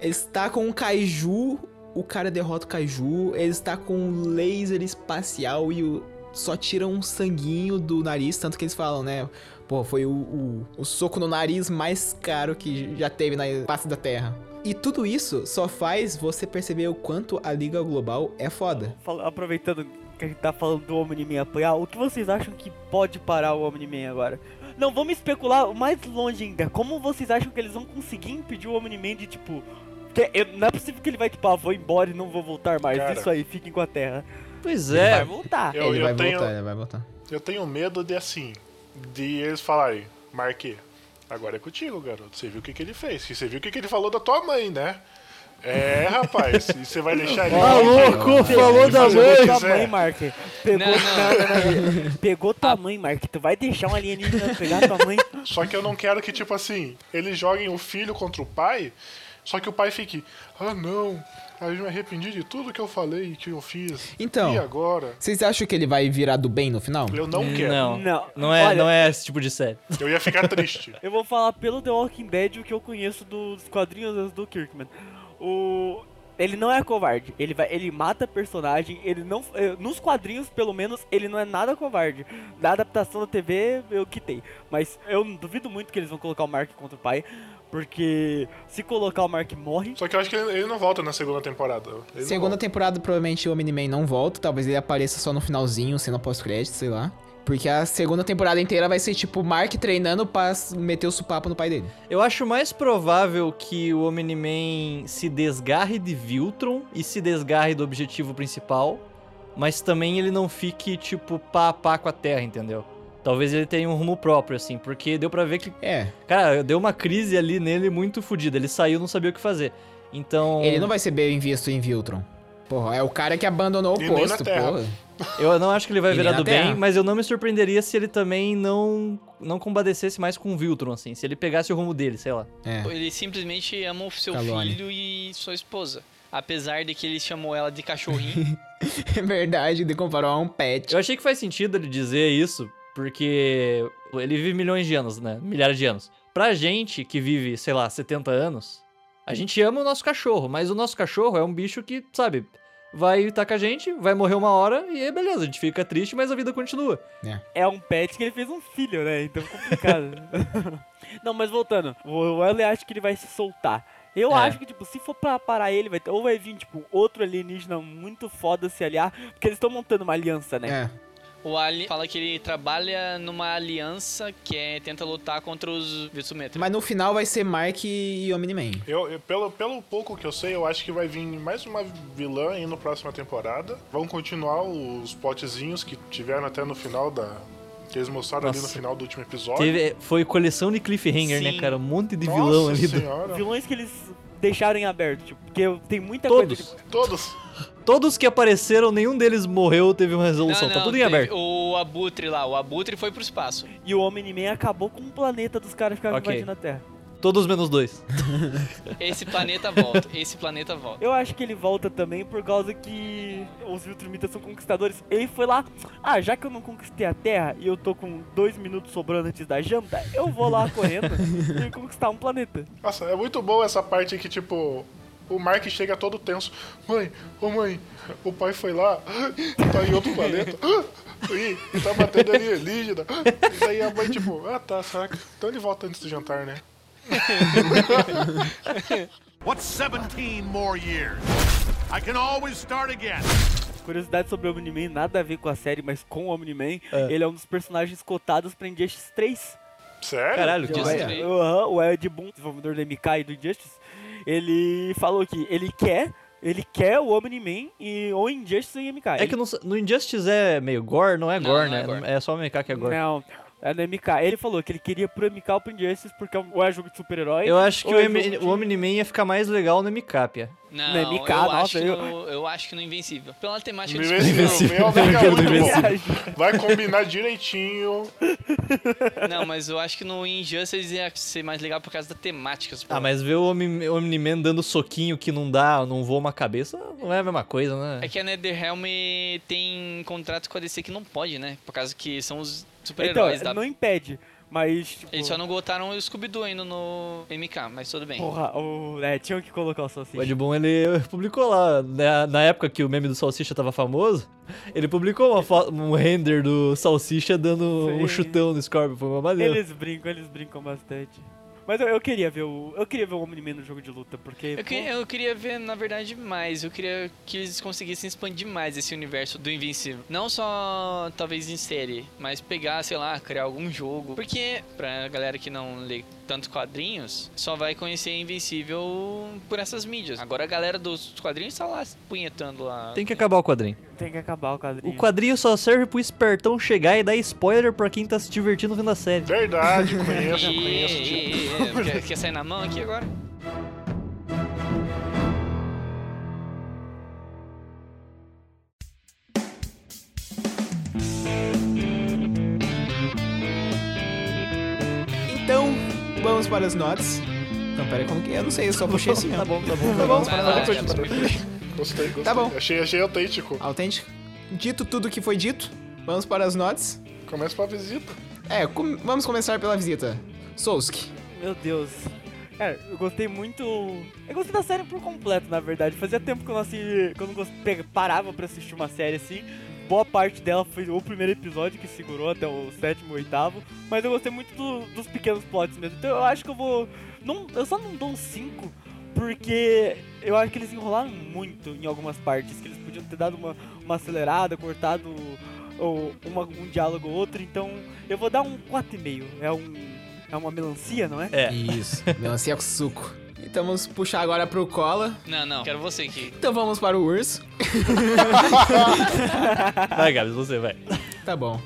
Speaker 1: Eles tá com um kaiju, o cara derrota o kaiju, eles tá com um laser espacial e o- só tiram um sanguinho do nariz, tanto que eles falam, né? Pô, foi o, o, o soco no nariz mais caro que já teve na face da Terra. E tudo isso só faz você perceber o quanto a Liga Global é foda.
Speaker 5: Aproveitando que a gente tá falando do Omni-Man apoiar, o que vocês acham que pode parar o Omni-Man agora? Não, vamos especular mais longe ainda. Como vocês acham que eles vão conseguir impedir o Omni-Man de, tipo... que eu- não é possível que ele vai, tipo, ah, vou embora e não vou voltar mais.
Speaker 3: Cara.
Speaker 5: Isso aí, fiquem com a Terra.
Speaker 2: Pois
Speaker 5: Ele vai
Speaker 2: é.
Speaker 5: voltar.
Speaker 3: Eu,
Speaker 1: ele
Speaker 3: eu
Speaker 1: vai
Speaker 3: tenho,
Speaker 1: voltar, ele vai voltar.
Speaker 3: eu tenho medo de assim, de eles falarem, Marque, agora é contigo, garoto. Você viu o que, que ele fez? Você viu o que, que ele falou da tua mãe, né? É, rapaz, e você vai deixar ele.
Speaker 2: Tá louco, falou da mãe.
Speaker 5: mãe, Mark. Pegou,
Speaker 4: não, não,
Speaker 5: não. Pegou tua mãe, Mark. Tu vai deixar um alienígena pegar tua mãe?
Speaker 3: Só que eu não quero que, tipo assim, eles joguem o filho contra o pai, só que o pai fique, ah não, eu me arrependi de tudo que eu falei e que eu fiz.
Speaker 1: Então.
Speaker 3: E agora?
Speaker 1: Vocês acham que ele vai virar do bem no final?
Speaker 3: Eu não quero.
Speaker 2: Não,
Speaker 5: Não.
Speaker 2: não é,
Speaker 5: Olha,
Speaker 2: não é esse tipo de série.
Speaker 3: Eu ia ficar triste. <laughs>
Speaker 5: Eu vou falar pelo The Walking Dead o que eu conheço dos quadrinhos do Kirkman. O ele não é covarde, ele vai, ele mata personagem, ele não, eh, nos quadrinhos pelo menos ele não é nada covarde. Na adaptação da TV eu quitei, mas eu duvido muito que eles vão colocar o Mark contra o pai, porque se colocar o Mark morre.
Speaker 3: Só que eu acho que ele, ele não volta na segunda temporada. Ele
Speaker 1: Segunda temporada, provavelmente o Omni-Man não volta. Talvez ele apareça só no finalzinho, sendo pós-crédito, sei lá. Porque a segunda temporada inteira vai ser tipo Mark treinando pra meter o supapo no pai dele.
Speaker 2: Eu acho mais provável que o Omni-Man se desgarre de Viltron e se desgarre do objetivo principal, mas também ele não fique, tipo, pá a pá com a Terra, entendeu? Talvez ele tenha um rumo próprio, assim, porque deu pra ver que,
Speaker 1: É,
Speaker 2: cara, deu uma crise ali nele muito fodida. Ele saiu não sabia o que fazer. Então.
Speaker 1: ele não vai ser bem visto em Viltron. Porra, é o cara que abandonou o
Speaker 3: E
Speaker 1: posto, porra.
Speaker 2: Eu não acho que ele vai
Speaker 1: E
Speaker 2: virar do bem, mas eu não me surpreenderia se ele também não não compadecesse mais com o Viltron, assim. Se ele pegasse o rumo dele, sei lá.
Speaker 1: É.
Speaker 4: Ele simplesmente ama o seu
Speaker 1: Calone.
Speaker 4: filho e sua esposa. Apesar de que ele chamou ela de cachorrinho. <laughs>
Speaker 1: É verdade, de comparou a um pet.
Speaker 2: Eu achei que faz sentido ele dizer isso, porque ele vive milhões de anos, né? Milhares de anos. Pra gente que vive, sei lá, 70 anos, a gente ama o nosso cachorro, mas o nosso cachorro é um bicho que, sabe, vai estar com a gente, vai morrer uma hora e é beleza, a gente fica triste, mas a vida continua.
Speaker 5: É um pet que ele fez um filho, né? Então é complicado. <laughs> não, mas voltando. O Wesley acha que ele vai se soltar. Eu
Speaker 2: É.
Speaker 5: acho que, tipo, se for pra parar ele, vai ter, ou vai vir, tipo, outro alienígena muito foda se aliar, porque eles estão montando uma aliança, né?
Speaker 1: É.
Speaker 4: O Ali fala que ele trabalha numa aliança que é, tenta lutar contra os Vitsumetro.
Speaker 1: Mas no final vai ser Mark e Omni-Man.
Speaker 3: Eu, eu- pelo, pelo pouco que eu sei, eu acho que vai vir mais uma vilã aí na próxima temporada. Vão continuar os potezinhos que tiveram até no final da. Que eles mostraram ali no
Speaker 2: Nossa.
Speaker 3: final do último episódio.
Speaker 2: Teve, foi coleção de cliffhanger, né,
Speaker 4: Sim.
Speaker 2: cara? Um monte de
Speaker 3: Nossa
Speaker 2: vilão ali. do-
Speaker 3: senhora.
Speaker 5: Vilões que eles deixaram em aberto, tipo, porque tem muita
Speaker 2: Todos.
Speaker 5: coisa. Tipo,
Speaker 3: Todos.
Speaker 2: Todos que apareceram, nenhum deles morreu, teve uma resolução. tá tudo em
Speaker 4: teve
Speaker 2: aberto.
Speaker 4: O Abutre lá, o Abutre foi pro espaço.
Speaker 5: e o Omni-Man acabou com o planeta dos caras que ficavam
Speaker 2: Ok.
Speaker 5: invadindo a Terra.
Speaker 2: Todos menos dois. <laughs>
Speaker 4: Esse planeta volta, esse planeta volta.
Speaker 5: Eu acho que ele volta também por causa que os Viltrumitas são conquistadores. Ele foi lá, ah, já que eu não conquistei a Terra e eu tô com dois minutos sobrando antes da janta, eu vou lá correndo <laughs> e conquistar um planeta.
Speaker 3: Nossa, é muito boa essa parte que, tipo, o Mark chega todo tenso. Mãe, ô mãe, o pai foi lá, tá em outro planeta. Ih, tá batendo alienígena. E daí a mãe, tipo, ah tá, saca. Então ele volta antes do jantar, né? <laughs>
Speaker 7: What's 17 more years? I can always start again.
Speaker 5: Curiosidade sobre o Omni-Man, nada a ver com a série, mas com o Omni-Man,
Speaker 2: É.
Speaker 5: ele é um dos personagens cotados pra Injustice 3.
Speaker 3: Sério?
Speaker 2: Caralho?
Speaker 5: Ed-
Speaker 4: três.
Speaker 5: Aham, o Ed Boon, desenvolvedor do MK e do Injustice, ele falou que ele quer, ele quer o Omni-Man e ou Injustice e MK.
Speaker 2: É que no, no Injustice é meio gore, não é
Speaker 4: Não,
Speaker 2: gore,
Speaker 4: não é
Speaker 2: né?
Speaker 4: gore.
Speaker 2: É só o MK que é gore.
Speaker 5: Não, é no MK. Ele falou que ele queria pro MK ou pro Injustice porque é um- ou é jogo de super-herói.
Speaker 2: Eu acho que o,
Speaker 5: é de-
Speaker 2: o Omni-Man ia ficar mais legal no MK, Pia.
Speaker 4: Não,
Speaker 5: No MK,
Speaker 4: eu,
Speaker 5: nossa,
Speaker 4: acho
Speaker 5: eu-
Speaker 4: No, eu acho que no Invencível. Pela temática de
Speaker 3: se
Speaker 4: super-herói.
Speaker 3: não, meu é.
Speaker 5: Viagem. <laughs>
Speaker 3: Vai combinar direitinho. <laughs>
Speaker 4: Não, mas eu acho que no Injustice ia ser mais legal por causa da temática.
Speaker 2: Ah, mas ver o Omni-Man dando soquinho que não dá, não voa uma cabeça, não é a mesma coisa, né?
Speaker 4: É que a NetherRealm tem contrato com a DC que não pode, né? Por causa que são os
Speaker 5: Então,
Speaker 4: super-heróis da...
Speaker 5: não impede, mas tipo,
Speaker 4: Eles só não botaram o Scooby-Doo ainda no MK, mas tudo bem.
Speaker 5: Porra, o... é, tinham que colocar o Salsicha.
Speaker 2: O Ed Boon, ele publicou lá, na, na época que o meme do Salsicha tava famoso, ele publicou uma fo- um render do Salsicha dando
Speaker 5: Sim.
Speaker 2: um chutão no Scorpion, foi uma maneira.
Speaker 5: Eles brincam, eles brincam bastante. Mas eu, eu queria ver o. Eu queria ver o Omni-Man no jogo de luta, porque.
Speaker 4: Eu, que- eu queria ver, na verdade, mais. Eu queria que eles conseguissem expandir mais esse universo do Invincible. Não só, talvez, em série, mas pegar, sei lá, criar algum jogo. Porque, pra galera que não lê tantos quadrinhos, só vai conhecer Invencível por essas mídias. Agora a galera dos quadrinhos tá lá punhetando lá.
Speaker 2: Tem que acabar o quadrinho.
Speaker 5: Tem que acabar o quadrinho.
Speaker 2: O quadrinho só serve pro espertão chegar e dar spoiler pra quem tá se divertindo vendo a série.
Speaker 3: Verdade, <laughs> conheço, conheço. Tipo,
Speaker 4: ih, quer, quer sair na mão aqui agora?
Speaker 1: Então, vamos para as notas. Não, pera aí, como que é? Eu não sei, eu só puxei assim
Speaker 2: Tá bom, tá bom.
Speaker 1: Tá bom,
Speaker 4: Vai lá,
Speaker 3: pode
Speaker 4: Jefferson,
Speaker 3: continuar.
Speaker 4: me puxa.
Speaker 3: Gostei, gostei.
Speaker 1: Tá bom.
Speaker 3: Achei, achei autêntico.
Speaker 1: Autêntico. Dito tudo que foi dito, vamos para as notas.
Speaker 3: Começa pra visita.
Speaker 1: É, com- vamos começar pela visita. Souski.
Speaker 5: Meu Deus. Cara, eu gostei muito. Eu gostei da série por completo, na verdade. Fazia tempo que eu não, assi... que eu não gost... parava pra assistir uma série assim. Boa parte dela foi o primeiro episódio que segurou até o sétimo, oitavo. Mas eu gostei muito do- dos pequenos plots mesmo. Então eu acho que eu vou. Não, eu só não dou um 5, porque eu acho que eles enrolaram muito em algumas partes. Que eles podiam ter dado uma, uma acelerada, cortado ou uma- um diálogo ou outro. Então eu vou dar um 4,5. É um. É uma melancia, não é?
Speaker 2: É.
Speaker 1: Isso, <laughs> melancia com suco. Então vamos puxar agora pro Cola.
Speaker 4: Não, não, quero você aqui.
Speaker 1: Então vamos para o urso. <laughs>
Speaker 2: Vai, Gabs, você vai.
Speaker 1: Tá bom.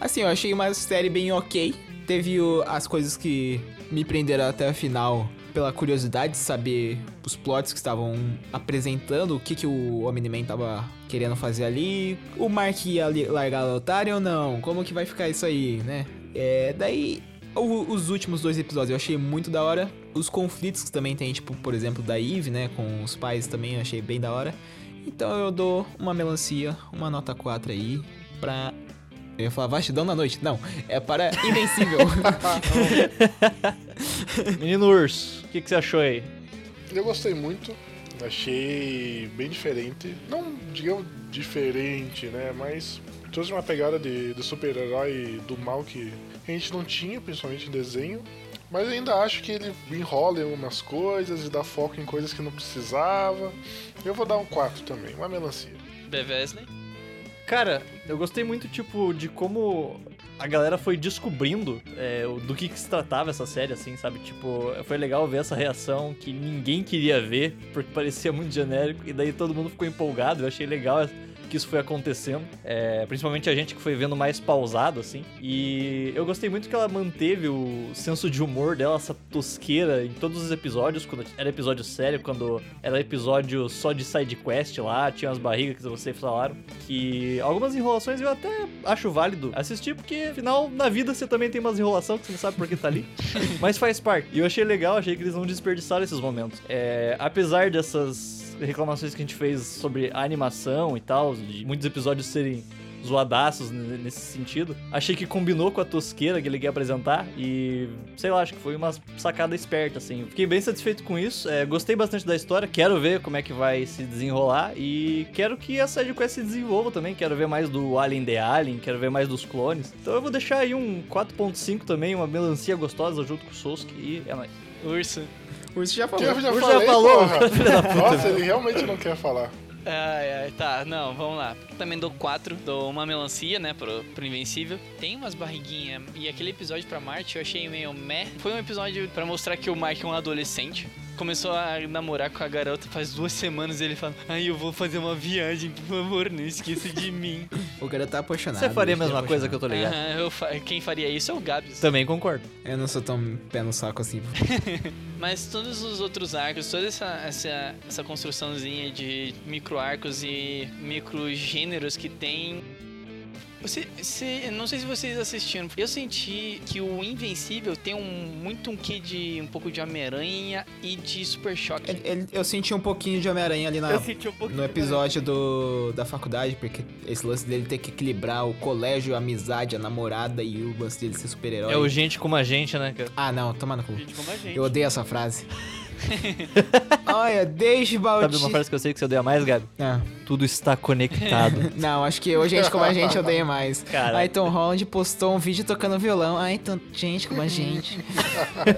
Speaker 1: Assim, eu achei uma série bem ok. Teve o- as coisas que me prenderam até a final pela curiosidade de saber os plots que estavam apresentando, o que, que o Omni-Man tava querendo fazer ali. O Mark ia largar a otária ou não? Como que vai ficar isso aí, né? É, daí O- os últimos dois episódios eu achei muito da hora. Os conflitos que também tem, tipo, por exemplo, da Eve, né? Com os pais também eu achei bem da hora. Então eu dou uma melancia, uma nota 4 aí, pra. Eu ia falar vastidão na noite. Não, é para Invencível. <laughs>
Speaker 2: Menino Urso, o que, que você achou aí?
Speaker 3: Eu gostei muito, achei bem diferente. Não digamos diferente, né? Mas trouxe uma pegada de, de super-herói do mal que a gente não tinha, principalmente em desenho. Mas ainda acho que ele enrola em algumas coisas e dá foco em coisas que não precisava. Eu vou dar um 4 também, uma melancia.
Speaker 4: Bevesley.
Speaker 2: Cara, eu gostei muito, tipo, de como a galera foi descobrindo é, do que, que se tratava essa série, assim, sabe? Tipo, foi legal ver essa reação que ninguém queria ver, porque parecia muito genérico, e daí todo mundo ficou empolgado. Eu achei legal que isso foi acontecendo, é, principalmente a gente que foi vendo mais pausado, assim. E eu gostei muito que ela manteve o senso de humor dela, essa tosqueira, em todos os episódios, quando era episódio sério, quando era episódio só de side quest lá, tinha as barrigas que vocês falaram, que algumas enrolações eu até acho válido assistir, porque afinal, na vida você também tem umas enrolações que você não sabe por que tá ali, <laughs> mas faz parte. E eu achei legal, achei que eles não desperdiçaram esses momentos. É, apesar dessas reclamações que a gente fez sobre a animação e tal, de muitos episódios serem zoadaços nesse sentido. Achei que combinou com a tosqueira que ele quer apresentar e, sei lá, acho que foi uma sacada esperta, assim. Fiquei bem satisfeito com isso, é, gostei bastante da história, quero ver como é que vai se desenrolar e quero que a Side Quest se desenvolva também, quero ver mais do Alien The Alien, quero ver mais dos clones. Então eu vou deixar aí um 4.5 também, uma melancia gostosa junto com o Souski e é nóis.
Speaker 4: Urso.
Speaker 1: O Urso já falou.
Speaker 3: eu já
Speaker 2: Urso já
Speaker 3: falei,
Speaker 2: falou. <laughs>
Speaker 3: Nossa, ele realmente não quer falar.
Speaker 4: Ai, ai, tá, não, vamos lá. Também dou 4, dou uma melancia, né, pro, pro Invencível. Tem umas barriguinhas, e aquele episódio pra Marte eu achei meio meh. Foi um episódio pra mostrar que o Mike é um adolescente. Começou a namorar com a garota faz duas semanas e ele fala: Ai, eu vou fazer uma viagem, por favor, não esqueça de mim.
Speaker 1: O cara tá apaixonado.
Speaker 2: Você faria a
Speaker 1: ele tá
Speaker 2: mesma coisa que eu tô ligado?
Speaker 4: Eu fa- quem faria isso é o Gabs.
Speaker 2: Também concordo.
Speaker 1: Eu não sou tão pé no saco assim. <laughs>
Speaker 4: Mas todos os outros arcos, toda essa, essa, essa construçãozinha de micro arcos e micro gêneros que tem. Você, você- não sei se vocês assistiram. Eu senti que o Invencível tem um, muito um quê de um pouco de Homem-Aranha e de Super Choque.
Speaker 1: Ele- ele- eu senti um pouquinho de Homem-Aranha ali na,
Speaker 5: Eu senti um
Speaker 1: no episódio do, da faculdade, porque esse lance dele ter que equilibrar o colégio, a amizade, a namorada e o lance dele ser super-herói.
Speaker 2: É o gente como a gente, né, cara?
Speaker 1: Ah, não, toma no cu.
Speaker 5: Gente como a gente.
Speaker 1: Eu odeio essa frase. <laughs> Olha, desde
Speaker 2: Sabe
Speaker 1: Baldi...
Speaker 2: uma frase que eu sei que você odeia mais, Gabi?
Speaker 1: Ah,
Speaker 2: Tudo está conectado. <laughs>
Speaker 1: não, acho que o gente como a gente odeia mais.
Speaker 2: Cara.
Speaker 1: Aí Tom Holland postou um vídeo tocando violão. Ai, então, gente como a gente.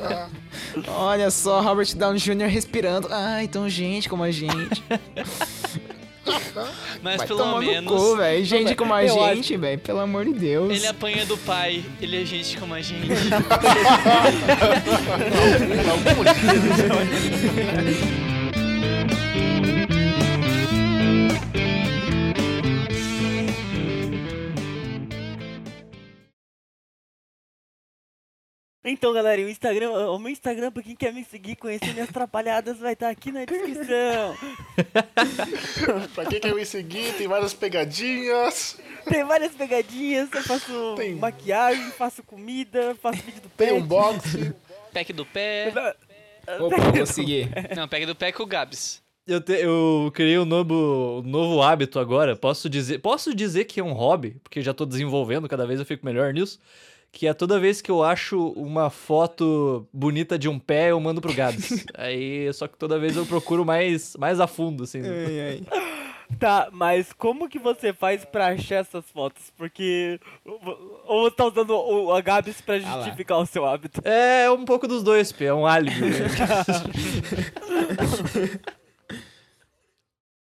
Speaker 1: <laughs> Olha só, Robert Downey Jr. respirando. Ai, então, gente como a gente.
Speaker 4: Mas
Speaker 1: Vai
Speaker 4: pelo menos
Speaker 1: no cu. Gente como a
Speaker 5: eu acho-
Speaker 1: gente, velho. Pelo amor de Deus.
Speaker 4: ele apanha do pai, ele é gente como a gente.
Speaker 5: Então, galera, o Instagram, o meu Instagram, pra quem quer me seguir, conhecer minhas atrapalhadas, vai estar aqui na descrição. <laughs>
Speaker 3: Pra quem quer me seguir, tem várias pegadinhas.
Speaker 5: Tem várias pegadinhas, eu faço
Speaker 3: Tem.
Speaker 5: maquiagem, faço comida, faço vídeo do
Speaker 3: Tem
Speaker 5: pet.
Speaker 3: unboxing.
Speaker 4: Pack do pé.
Speaker 1: Opa, vou seguir.
Speaker 4: Não, pack do pé com o Gabs.
Speaker 2: Eu, te- eu criei um novo, um novo hábito agora. Posso dizer, posso dizer que é um hobby, porque já tô desenvolvendo, cada vez eu fico melhor nisso. Que é toda vez que eu acho uma foto bonita de um pé, eu mando pro Gabs. <laughs> Aí, só que toda vez eu procuro mais, mais a fundo, assim.
Speaker 1: Ai, ai.
Speaker 5: Tá, mas como que você faz pra achar essas fotos? Porque. Ou você tá usando o a Gabs pra
Speaker 1: lá.
Speaker 5: justificar o seu hábito?
Speaker 2: É um pouco dos dois, P, é um álibi. né? <laughs> <laughs>